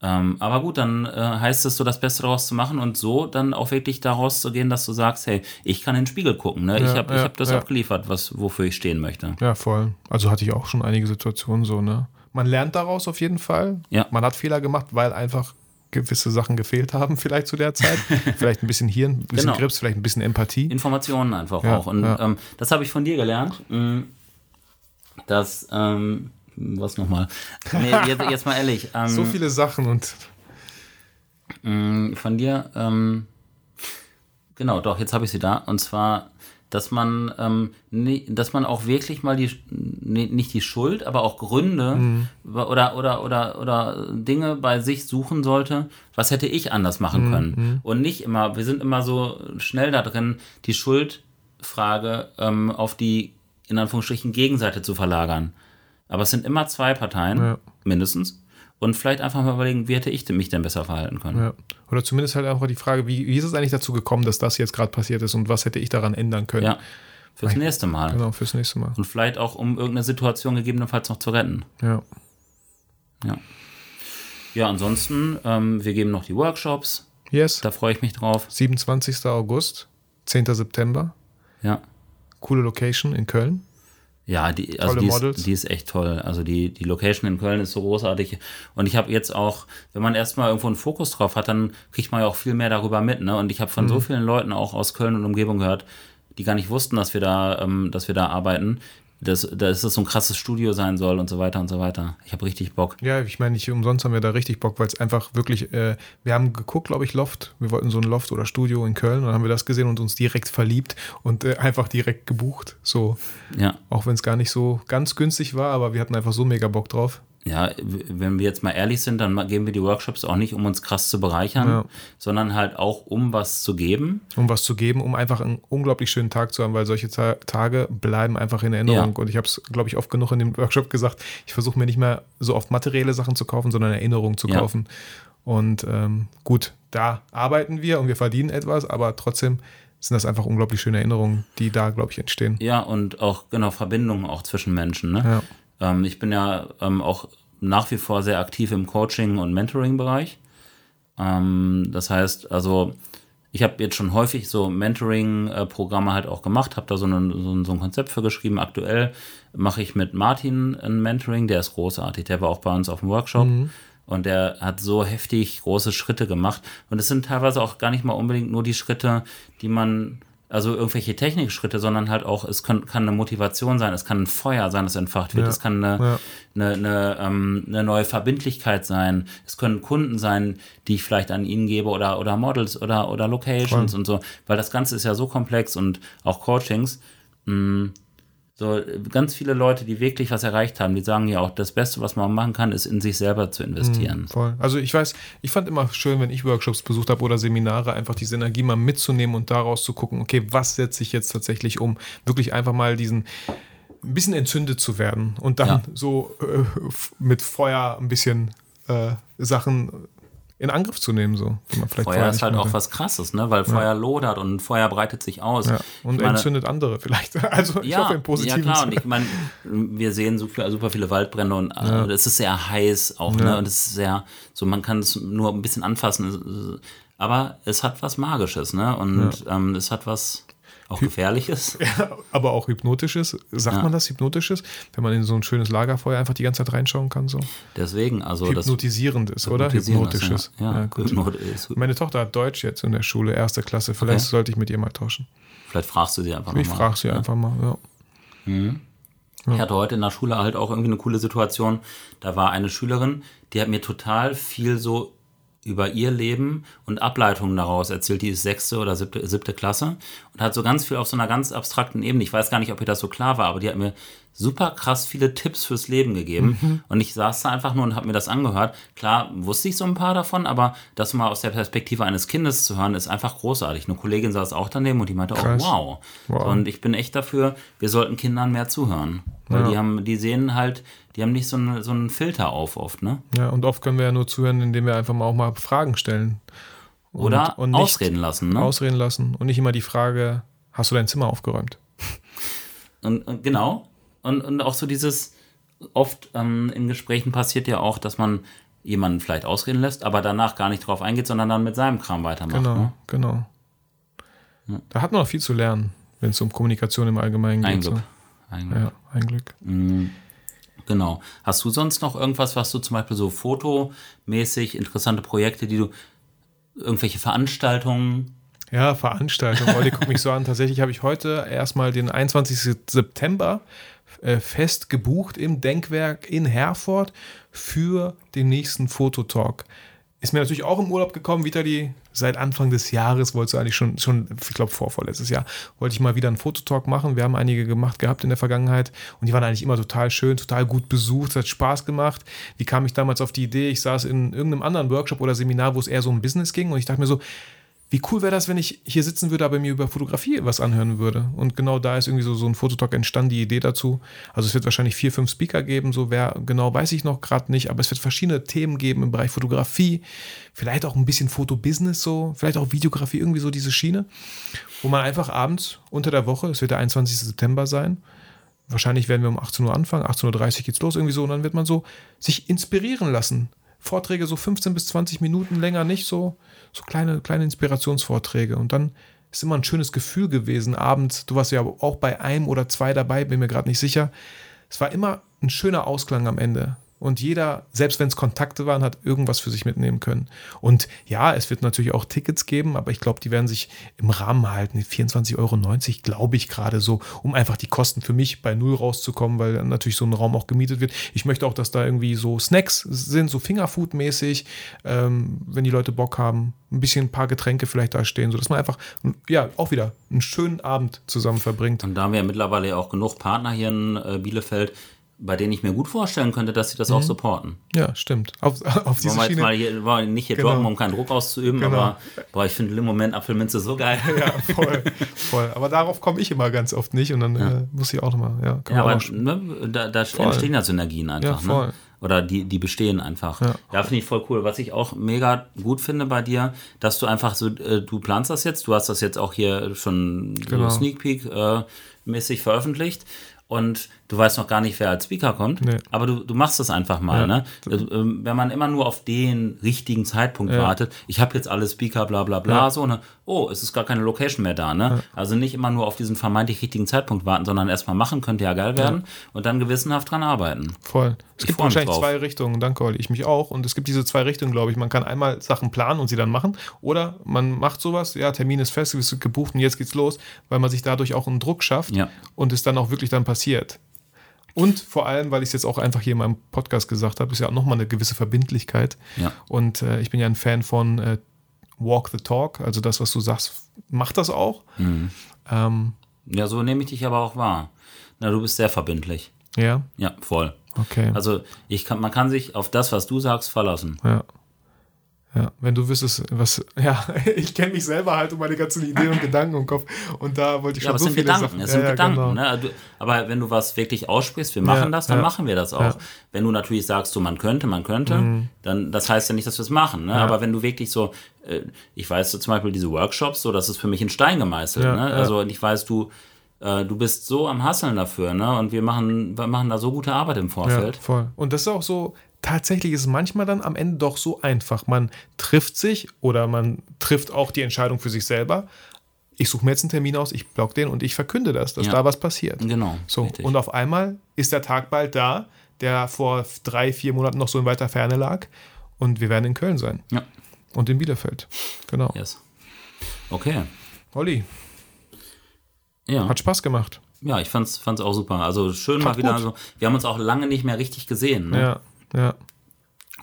Ähm, aber gut, dann äh, heißt es so, das Beste daraus zu machen und so dann auch wirklich daraus zu gehen, dass du sagst, hey, ich kann in den Spiegel gucken, ne? ich Ja, habe ja, ich hab das ja. abgeliefert, was, wofür ich stehen möchte. Ja, voll. Also hatte ich auch schon einige Situationen so, ne? Man lernt daraus auf jeden Fall. Ja. Man hat Fehler gemacht, weil einfach gewisse Sachen gefehlt haben, vielleicht zu der Zeit. [laughs] vielleicht ein bisschen Hirn, ein bisschen Genau. Grips, vielleicht ein bisschen Empathie. Informationen einfach Ja, auch. Und ja. ähm, das habe ich von dir gelernt. mh, Dass, ähm, was nochmal? Nee, jetzt, jetzt mal ehrlich. [laughs] Ähm, So viele Sachen und mh, von dir, ähm, genau, doch, jetzt habe ich sie da. Und zwar, dass man, ähm, nee, dass man auch wirklich mal die, nee, nicht die Schuld, aber auch Gründe Mhm. oder, oder, oder, oder Dinge bei sich suchen sollte, was hätte ich anders machen Mhm. können. Und nicht immer, wir sind immer so schnell da drin, die Schuldfrage ähm, auf die, in Anführungsstrichen, Gegenseite zu verlagern. Aber es sind immer zwei Parteien, Ja. mindestens. Und vielleicht einfach mal überlegen, wie hätte ich mich denn besser verhalten können. Ja. Oder zumindest halt einfach die Frage, wie, wie ist es eigentlich dazu gekommen, dass das jetzt gerade passiert ist und was hätte ich daran ändern können? Ja, fürs nächste Mal. Genau, fürs nächste Mal. Und vielleicht auch, um irgendeine Situation gegebenenfalls noch zu retten. Ja. Ja. Ja, ansonsten, ähm, wir geben noch die Workshops. Yes. Da freue ich mich drauf. 27. August, 10. September. Ja. Coole Location in Köln. Ja, die, also die, ist, die ist echt toll. Also die, die Location in Köln ist so großartig. Und ich habe jetzt auch, wenn man erstmal irgendwo einen Fokus drauf hat, dann kriegt man ja auch viel mehr darüber mit. Ne? Und ich habe von Mhm. so vielen Leuten auch aus Köln und Umgebung gehört, die gar nicht wussten, dass wir da, ähm, dass wir da arbeiten, dass, dass es so ein krasses Studio sein soll und so weiter und so weiter. Ich habe richtig Bock. Ja, ich meine, nicht umsonst haben wir da richtig Bock, weil es einfach wirklich, äh, wir haben geguckt, glaube ich, Loft. Wir wollten so ein Loft oder Studio in Köln und dann haben wir das gesehen und uns direkt verliebt und äh, einfach direkt gebucht. So, Ja. auch wenn es gar nicht so ganz günstig war, aber wir hatten einfach so mega Bock drauf. Ja, wenn wir jetzt mal ehrlich sind, dann geben wir die Workshops auch nicht, um uns krass zu bereichern, Ja. sondern halt auch, um was zu geben. um was zu geben, um einfach einen unglaublich schönen Tag zu haben, weil solche Ta Tage bleiben einfach in Erinnerung. Ja. Und ich habe es, glaube ich, oft genug in dem Workshop gesagt, ich versuche mir nicht mehr so oft materielle Sachen zu kaufen, sondern Erinnerungen zu Ja. kaufen. Und ähm, gut, da arbeiten wir und wir verdienen etwas, aber trotzdem sind das einfach unglaublich schöne Erinnerungen, die da, glaube ich, entstehen. Ja, und auch, genau, Verbindungen auch zwischen Menschen. Ne? Ja. Ähm, ich bin ja ähm, auch nach wie vor sehr aktiv im Coaching- und Mentoring-Bereich. Ähm, das heißt, also ich habe jetzt schon häufig so Mentoring-Programme halt auch gemacht, habe da so, eine, so, so ein Konzept für geschrieben. Aktuell mache ich mit Martin ein Mentoring, der ist großartig, der war auch bei uns auf dem Workshop. Und der hat so heftig große Schritte gemacht. Und es sind teilweise auch gar nicht mal unbedingt nur die Schritte, die man, also irgendwelche Technikschritte, sondern halt auch, es kann, kann eine Motivation sein, es kann ein Feuer sein, das entfacht wird, Ja. es kann eine, Ja. eine, eine, ähm, eine neue Verbindlichkeit sein, es können Kunden sein, die ich vielleicht an ihnen gebe oder, oder Models oder, oder Locations und so, weil das Ganze ist ja so komplex und auch Coachings. Mh, so ganz viele Leute, die wirklich was erreicht haben, die sagen ja auch, das Beste, was man machen kann, ist in sich selber zu investieren. Voll. Also ich weiß, ich fand immer schön, wenn ich Workshops besucht habe oder Seminare, einfach diese Energie mal mitzunehmen und daraus zu gucken, okay, was setze ich jetzt tatsächlich um? Wirklich einfach mal diesen ein bisschen entzündet zu werden und dann Ja. so äh, mit Feuer ein bisschen äh, Sachen in Angriff zu nehmen, so. die man vielleicht Feuer ist halt auch was Krasses, ne? Weil Feuer lodert und Feuer breitet sich aus. Ja. Und Ich meine- entzündet andere vielleicht. [laughs] Also ich ja, hoffe im positiven ja klar, und ich meine, wir sehen super, super viele Waldbrände und äh, es ist sehr heiß auch, Ja. ne? Und es ist sehr, so man kann es nur ein bisschen anfassen, aber es hat was Magisches, ne? Und ähm, es hat was auch Gefährliches. [laughs] Aber auch hypnotisches. Sagt Ja. man das, hypnotisches? Wenn man in so ein schönes Lagerfeuer einfach die ganze Zeit reinschauen kann, so. Deswegen, also das Hypnotisierend ist, oder? Hypnotisches. Ja, ja, gut. Hypnot ist, Meine Tochter hat Deutsch jetzt in der Schule, erste Klasse. Vielleicht Okay. sollte ich mit ihr mal tauschen. vielleicht fragst du sie einfach Ich nochmal. frage sie einfach mal. Ja. Ich hatte heute in der Schule halt auch irgendwie eine coole Situation. Da war eine Schülerin, die hat mir total viel so über ihr Leben und Ableitungen daraus erzählt. Die ist sechste oder siebte, siebte Klasse und hat so ganz viel auf so einer ganz abstrakten Ebene. Ich weiß gar nicht, ob ihr das so klar war, aber die hat mir super krass viele Tipps fürs Leben gegeben. Und ich saß da einfach nur und habe mir das angehört. Klar, wusste ich so ein paar davon, aber das mal aus der Perspektive eines Kindes zu hören, ist einfach großartig. Eine Kollegin saß auch daneben und die meinte, Krass. oh wow. Wow. Und ich bin echt dafür, wir sollten Kindern mehr zuhören. Weil Ja. die haben, die sehen halt, die haben nicht so, einen- so einen Filter auf oft, ne? ja, und oft können wir ja nur zuhören, indem wir einfach mal auch mal Fragen stellen. Und, Oder und ausreden lassen, ne? Ausreden lassen. Und nicht immer die Frage, hast du dein Zimmer aufgeräumt? [laughs] Und, und genau. Und, und auch so dieses, oft ähm, in Gesprächen passiert ja auch, dass man jemanden vielleicht ausreden lässt, aber danach gar nicht drauf eingeht, sondern dann mit seinem Kram weitermacht. Genau, Ne? genau. Da hat man noch viel zu lernen, wenn es um Kommunikation im Allgemeinen Ein geht. Glück. So. Ein Glück. Ja, ein Glück. Genau. Hast du sonst noch irgendwas, was du zum Beispiel so fotomäßig, interessante Projekte, die du, irgendwelche Veranstaltungen, Ja, Veranstaltung. Olli guckt mich so an. Tatsächlich habe ich heute erstmal den 21. September äh, fest gebucht im Denkwerk in Herford für den nächsten Fototalk. Ist mir natürlich auch im Urlaub gekommen, Vitali. Seit Anfang des Jahres wolltest du eigentlich schon, schon ich glaube vor vorletztes Jahr, wollte ich mal wieder einen Fototalk machen. Wir haben einige gemacht gehabt in der Vergangenheit und die waren eigentlich immer total schön, total gut besucht, es hat Spaß gemacht. Wie kam ich damals auf die Idee? Ich saß in irgendeinem anderen Workshop oder Seminar, wo es eher so um Business ging und ich dachte mir so, wie cool wäre das, wenn ich hier sitzen würde, aber mir über Fotografie was anhören würde. Und genau da ist irgendwie so, so ein Fototalk entstanden, die Idee dazu. Also es wird wahrscheinlich vier, fünf Speaker geben, so wer genau weiß ich noch gerade nicht, aber es wird verschiedene Themen geben im Bereich Fotografie, vielleicht auch ein bisschen Fotobusiness so, vielleicht auch Videografie, irgendwie so diese Schiene, wo man einfach abends unter der Woche, es wird der 21. September sein, wahrscheinlich werden wir um 18 Uhr anfangen, 18.30 Uhr geht's los, irgendwie so, und dann wird man so sich inspirieren lassen. Vorträge so 15 bis 20 Minuten länger nicht, so, so kleine, kleine Inspirationsvorträge. Und dann ist immer ein schönes Gefühl gewesen, abends. Du warst ja auch bei einem oder zwei dabei, bin mir gerade nicht sicher. Es war immer ein schöner Ausklang am Ende. Und jeder, selbst wenn es Kontakte waren, hat irgendwas für sich mitnehmen können. Und ja, es wird natürlich auch Tickets geben, aber ich glaube, die werden sich im Rahmen halten. 24,90 Euro, glaube ich gerade so, um einfach die Kosten für mich bei Null rauszukommen, weil natürlich so ein Raum auch gemietet wird. Ich möchte auch, dass da irgendwie so Snacks sind, so Fingerfood-mäßig, ähm, wenn die Leute Bock haben, ein bisschen ein paar Getränke vielleicht da stehen, sodass man einfach, ja, auch wieder einen schönen Abend zusammen verbringt. Und da haben wir ja mittlerweile auch genug Partner hier in äh, Bielefeld, bei denen ich mir gut vorstellen könnte, dass sie das mhm. auch supporten. Ja, stimmt. Auf, [laughs] auf diese Wollen wir mal hier, wollen nicht hier genau. droppen, um keinen Druck auszuüben, genau. aber boah, ich finde im Moment Apfelminze so geil. Ja, [laughs] voll, voll. Aber darauf komme ich immer ganz oft nicht und dann ja. äh, muss ich auch nochmal, ja. Ja, aber ne, da, da entstehen ja Synergien einfach. Ja, ne? voll. Ne? Oder die, die bestehen einfach. Ja, ja finde ich voll cool. Was ich auch mega gut finde bei dir, dass du einfach so, äh, du planst das jetzt, du hast das jetzt auch hier schon genau. so Sneak Peek äh, mäßig veröffentlicht und du weißt noch gar nicht, wer als Speaker kommt, nee. aber du, du machst das einfach mal. Ja. Ne? Also, ähm, wenn man immer nur auf den richtigen Zeitpunkt ja. wartet, ich habe jetzt alle Speaker, bla bla bla, ja. so, ne? oh, es ist gar keine Location mehr da. Ne? Also nicht immer nur auf diesen vermeintlich richtigen Zeitpunkt warten, sondern erstmal machen, könnte ja geil werden und dann gewissenhaft dran arbeiten. Voll. Es ich gibt wahrscheinlich zwei Richtungen, danke Olli, ich mich auch. Und es gibt diese zwei Richtungen, glaube ich. Man kann einmal Sachen planen und sie dann machen oder man macht sowas, ja, Termin ist fest, es ist gebucht und jetzt geht's los, weil man sich dadurch auch einen Druck schafft und es dann auch wirklich dann passiert. Und vor allem, weil ich es jetzt auch einfach hier in meinem Podcast gesagt habe, ist ja auch nochmal eine gewisse Verbindlichkeit. Ja. Und äh, ich bin ja ein Fan von äh, Walk the Talk, also das, was du sagst, mach das auch. Mhm. Ähm, ja, so nehme ich dich aber auch wahr. Na, du bist sehr verbindlich. Ja? Ja, voll. Okay. Also ich kann, man kann sich auf das, was du sagst, verlassen. Ja. Ja, wenn du wüsstest, was, ja, [laughs] ich kenne mich selber halt um meine ganzen Ideen und [laughs] Gedanken im Kopf und da wollte ich schon ja, aber so es sind viele Gedanken, Sachen. Es sind ja, Gedanken, genau. ne? Du, aber wenn du was wirklich aussprichst, wir machen das, dann machen wir das auch. Wenn du natürlich sagst, so man könnte, man könnte, mhm. dann das heißt ja nicht, dass wir es machen. Ne? Aber wenn du wirklich so, äh, ich weiß so zum Beispiel diese Workshops, so das ist für mich in Stein gemeißelt. ne? Also ich weiß, du äh, du bist so am Hasseln dafür, ne? Und wir machen, wir machen da so gute Arbeit im Vorfeld. Ja, voll. Und das ist auch so, tatsächlich ist es manchmal dann am Ende doch so einfach. Man trifft sich oder man trifft auch die Entscheidung für sich selber. Ich suche mir jetzt einen Termin aus, ich block den und ich verkünde das, dass ja. da was passiert. Genau. So, richtig. und auf einmal ist der Tag bald da, der vor drei, vier Monaten noch so in weiter Ferne lag. Und wir werden in Köln sein. Ja. Und in Bielefeld. Genau. Yes. Okay. Olli. Ja. Hat Spaß gemacht. Ja, ich fand's, fand's auch super. Also schön Hat mal wieder gut. so. Wir haben uns auch lange nicht mehr richtig gesehen. Ne? Ja. Ja.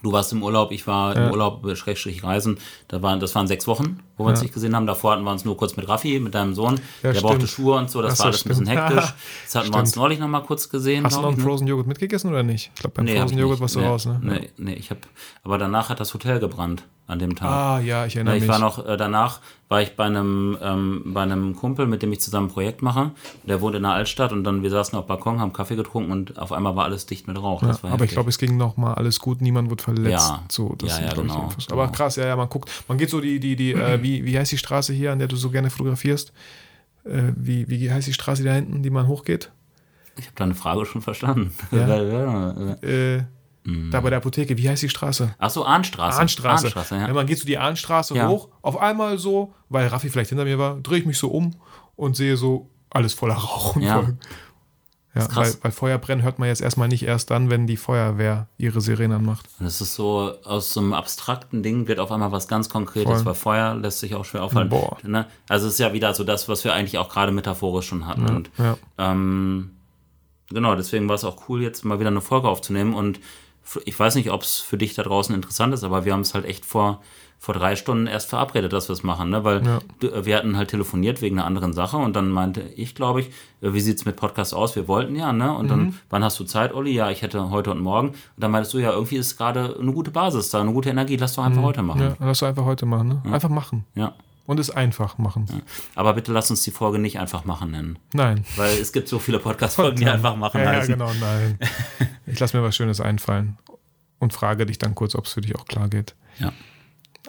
Du warst im Urlaub, ich war ja. im Urlaub, äh, Schrägstrich Reisen. Da waren, das waren sechs Wochen, wo wir uns nicht gesehen haben. Davor hatten wir uns nur kurz mit Raffi, mit deinem Sohn. Der stimmt. brauchte Schuhe und so, das Ach war alles stimmt. ein bisschen hektisch. [laughs] Das hatten wir uns neulich noch mal kurz gesehen. Hast du noch einen ne? Frozen Joghurt mitgegessen oder nicht? Ich glaube, beim nee, Frozen Joghurt warst du nee, raus, ne? Nee, nee, ich habe. Aber danach hat das Hotel gebrannt an dem Tag. Ah, ja, ich erinnere ich mich. Ich war noch, äh, danach war ich bei einem, ähm, bei einem Kumpel, mit dem ich zusammen ein Projekt mache. Der wohnt in der Altstadt und dann, wir saßen auf Balkon, haben Kaffee getrunken und auf einmal war alles dicht mit Rauch. Ja, aber heftig. ich glaube, es ging noch mal alles gut, niemand wurde verletzt. Ja, so, das ja, ja genau, Aber genau. krass, ja, ja, man guckt, man geht so die, die, die, äh, [clears throat] wie, wie heißt die Straße hier, an der du so gerne fotografierst? Äh, wie, wie heißt die Straße da hinten, die man hochgeht? Ich habe deine Frage schon verstanden. [laughs] Ja. äh, Mhm. Da bei der Apotheke, wie heißt die Straße? Ach so, Ahnstraße. Ahnstraße. Ahnstraße ja. ja. man geht so die Ahnstraße ja. hoch, auf einmal so, weil Raffi vielleicht hinter mir war, drehe ich mich so um und sehe so alles voller Rauch und ja. voll. Ja, weil, weil Feuerbrennen hört man jetzt erstmal nicht erst dann, wenn die Feuerwehr ihre Sirenen macht. Das ist so, aus so einem abstrakten Ding wird auf einmal was ganz Konkretes, Voll. weil Feuer lässt sich auch schwer aufhalten. Boah. Ne? Also es ist ja wieder so das, was wir eigentlich auch gerade metaphorisch schon hatten. Ja, und ja. Ähm, genau, deswegen war es auch cool, jetzt mal wieder eine Folge aufzunehmen und ich weiß nicht, ob es für dich da draußen interessant ist, aber wir haben es halt echt vor, vor drei Stunden erst verabredet, dass wir es machen, ne? weil ja. Äh, wir hatten halt telefoniert wegen einer anderen Sache und dann meinte ich, glaube ich, äh, wie sieht es mit Podcast aus? Wir wollten ja, ne? Und mhm. dann, wann hast du Zeit, Olli? Ja, ich hätte heute und morgen. Und dann meintest du, ja, irgendwie ist gerade eine gute Basis da, eine gute Energie, lass doch einfach mhm. heute machen. Ja, lass doch einfach heute machen, ne? Ja. Einfach machen. Ja. und es einfach machen. Aber bitte lass uns die Folge nicht einfach machen nennen. Nein. Weil es gibt so viele Podcast-Folgen, die [laughs] einfach machen ja, heißen. Ja, genau, nein. [laughs] Ich lasse mir was Schönes einfallen und frage dich dann kurz, ob es für dich auch klar geht. Ja.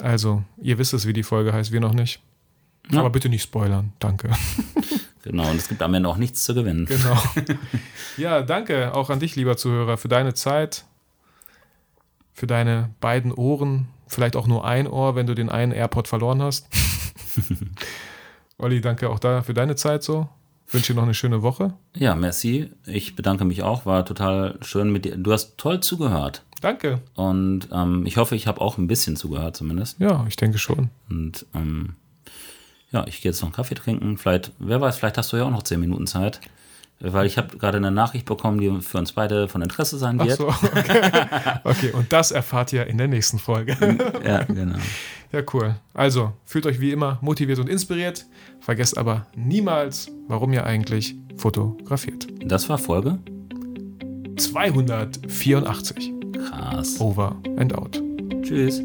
Also, ihr wisst es, wie die Folge heißt, wir noch nicht. Ja. Aber bitte nicht spoilern, danke. [laughs] Genau, und es gibt am Ende auch nichts zu gewinnen. Genau. [laughs] Ja, danke auch an dich, lieber Zuhörer, für deine Zeit, für deine beiden Ohren, vielleicht auch nur ein Ohr, wenn du den einen AirPod verloren hast. [laughs] Olli, danke auch da für deine Zeit so. Wünsche dir noch eine schöne Woche. Ja, merci. Ich bedanke mich auch. War total schön mit dir. Du hast toll zugehört. Danke. Und ähm, ich hoffe, ich habe auch ein bisschen zugehört zumindest. Ja, ich denke schon. Und ähm, ja, ich gehe jetzt noch einen Kaffee trinken. Vielleicht, wer weiß, vielleicht hast du ja auch noch zehn Minuten Zeit. Weil ich habe gerade eine Nachricht bekommen, die für uns beide von Interesse sein Ach wird. so, [laughs] okay. okay, und das erfahrt ihr in der nächsten Folge. Ja, genau. Ja, cool. Also, fühlt euch wie immer motiviert und inspiriert. Vergesst aber niemals, warum ihr eigentlich fotografiert. Das war Folge. 284. Krass. Over and out. Tschüss.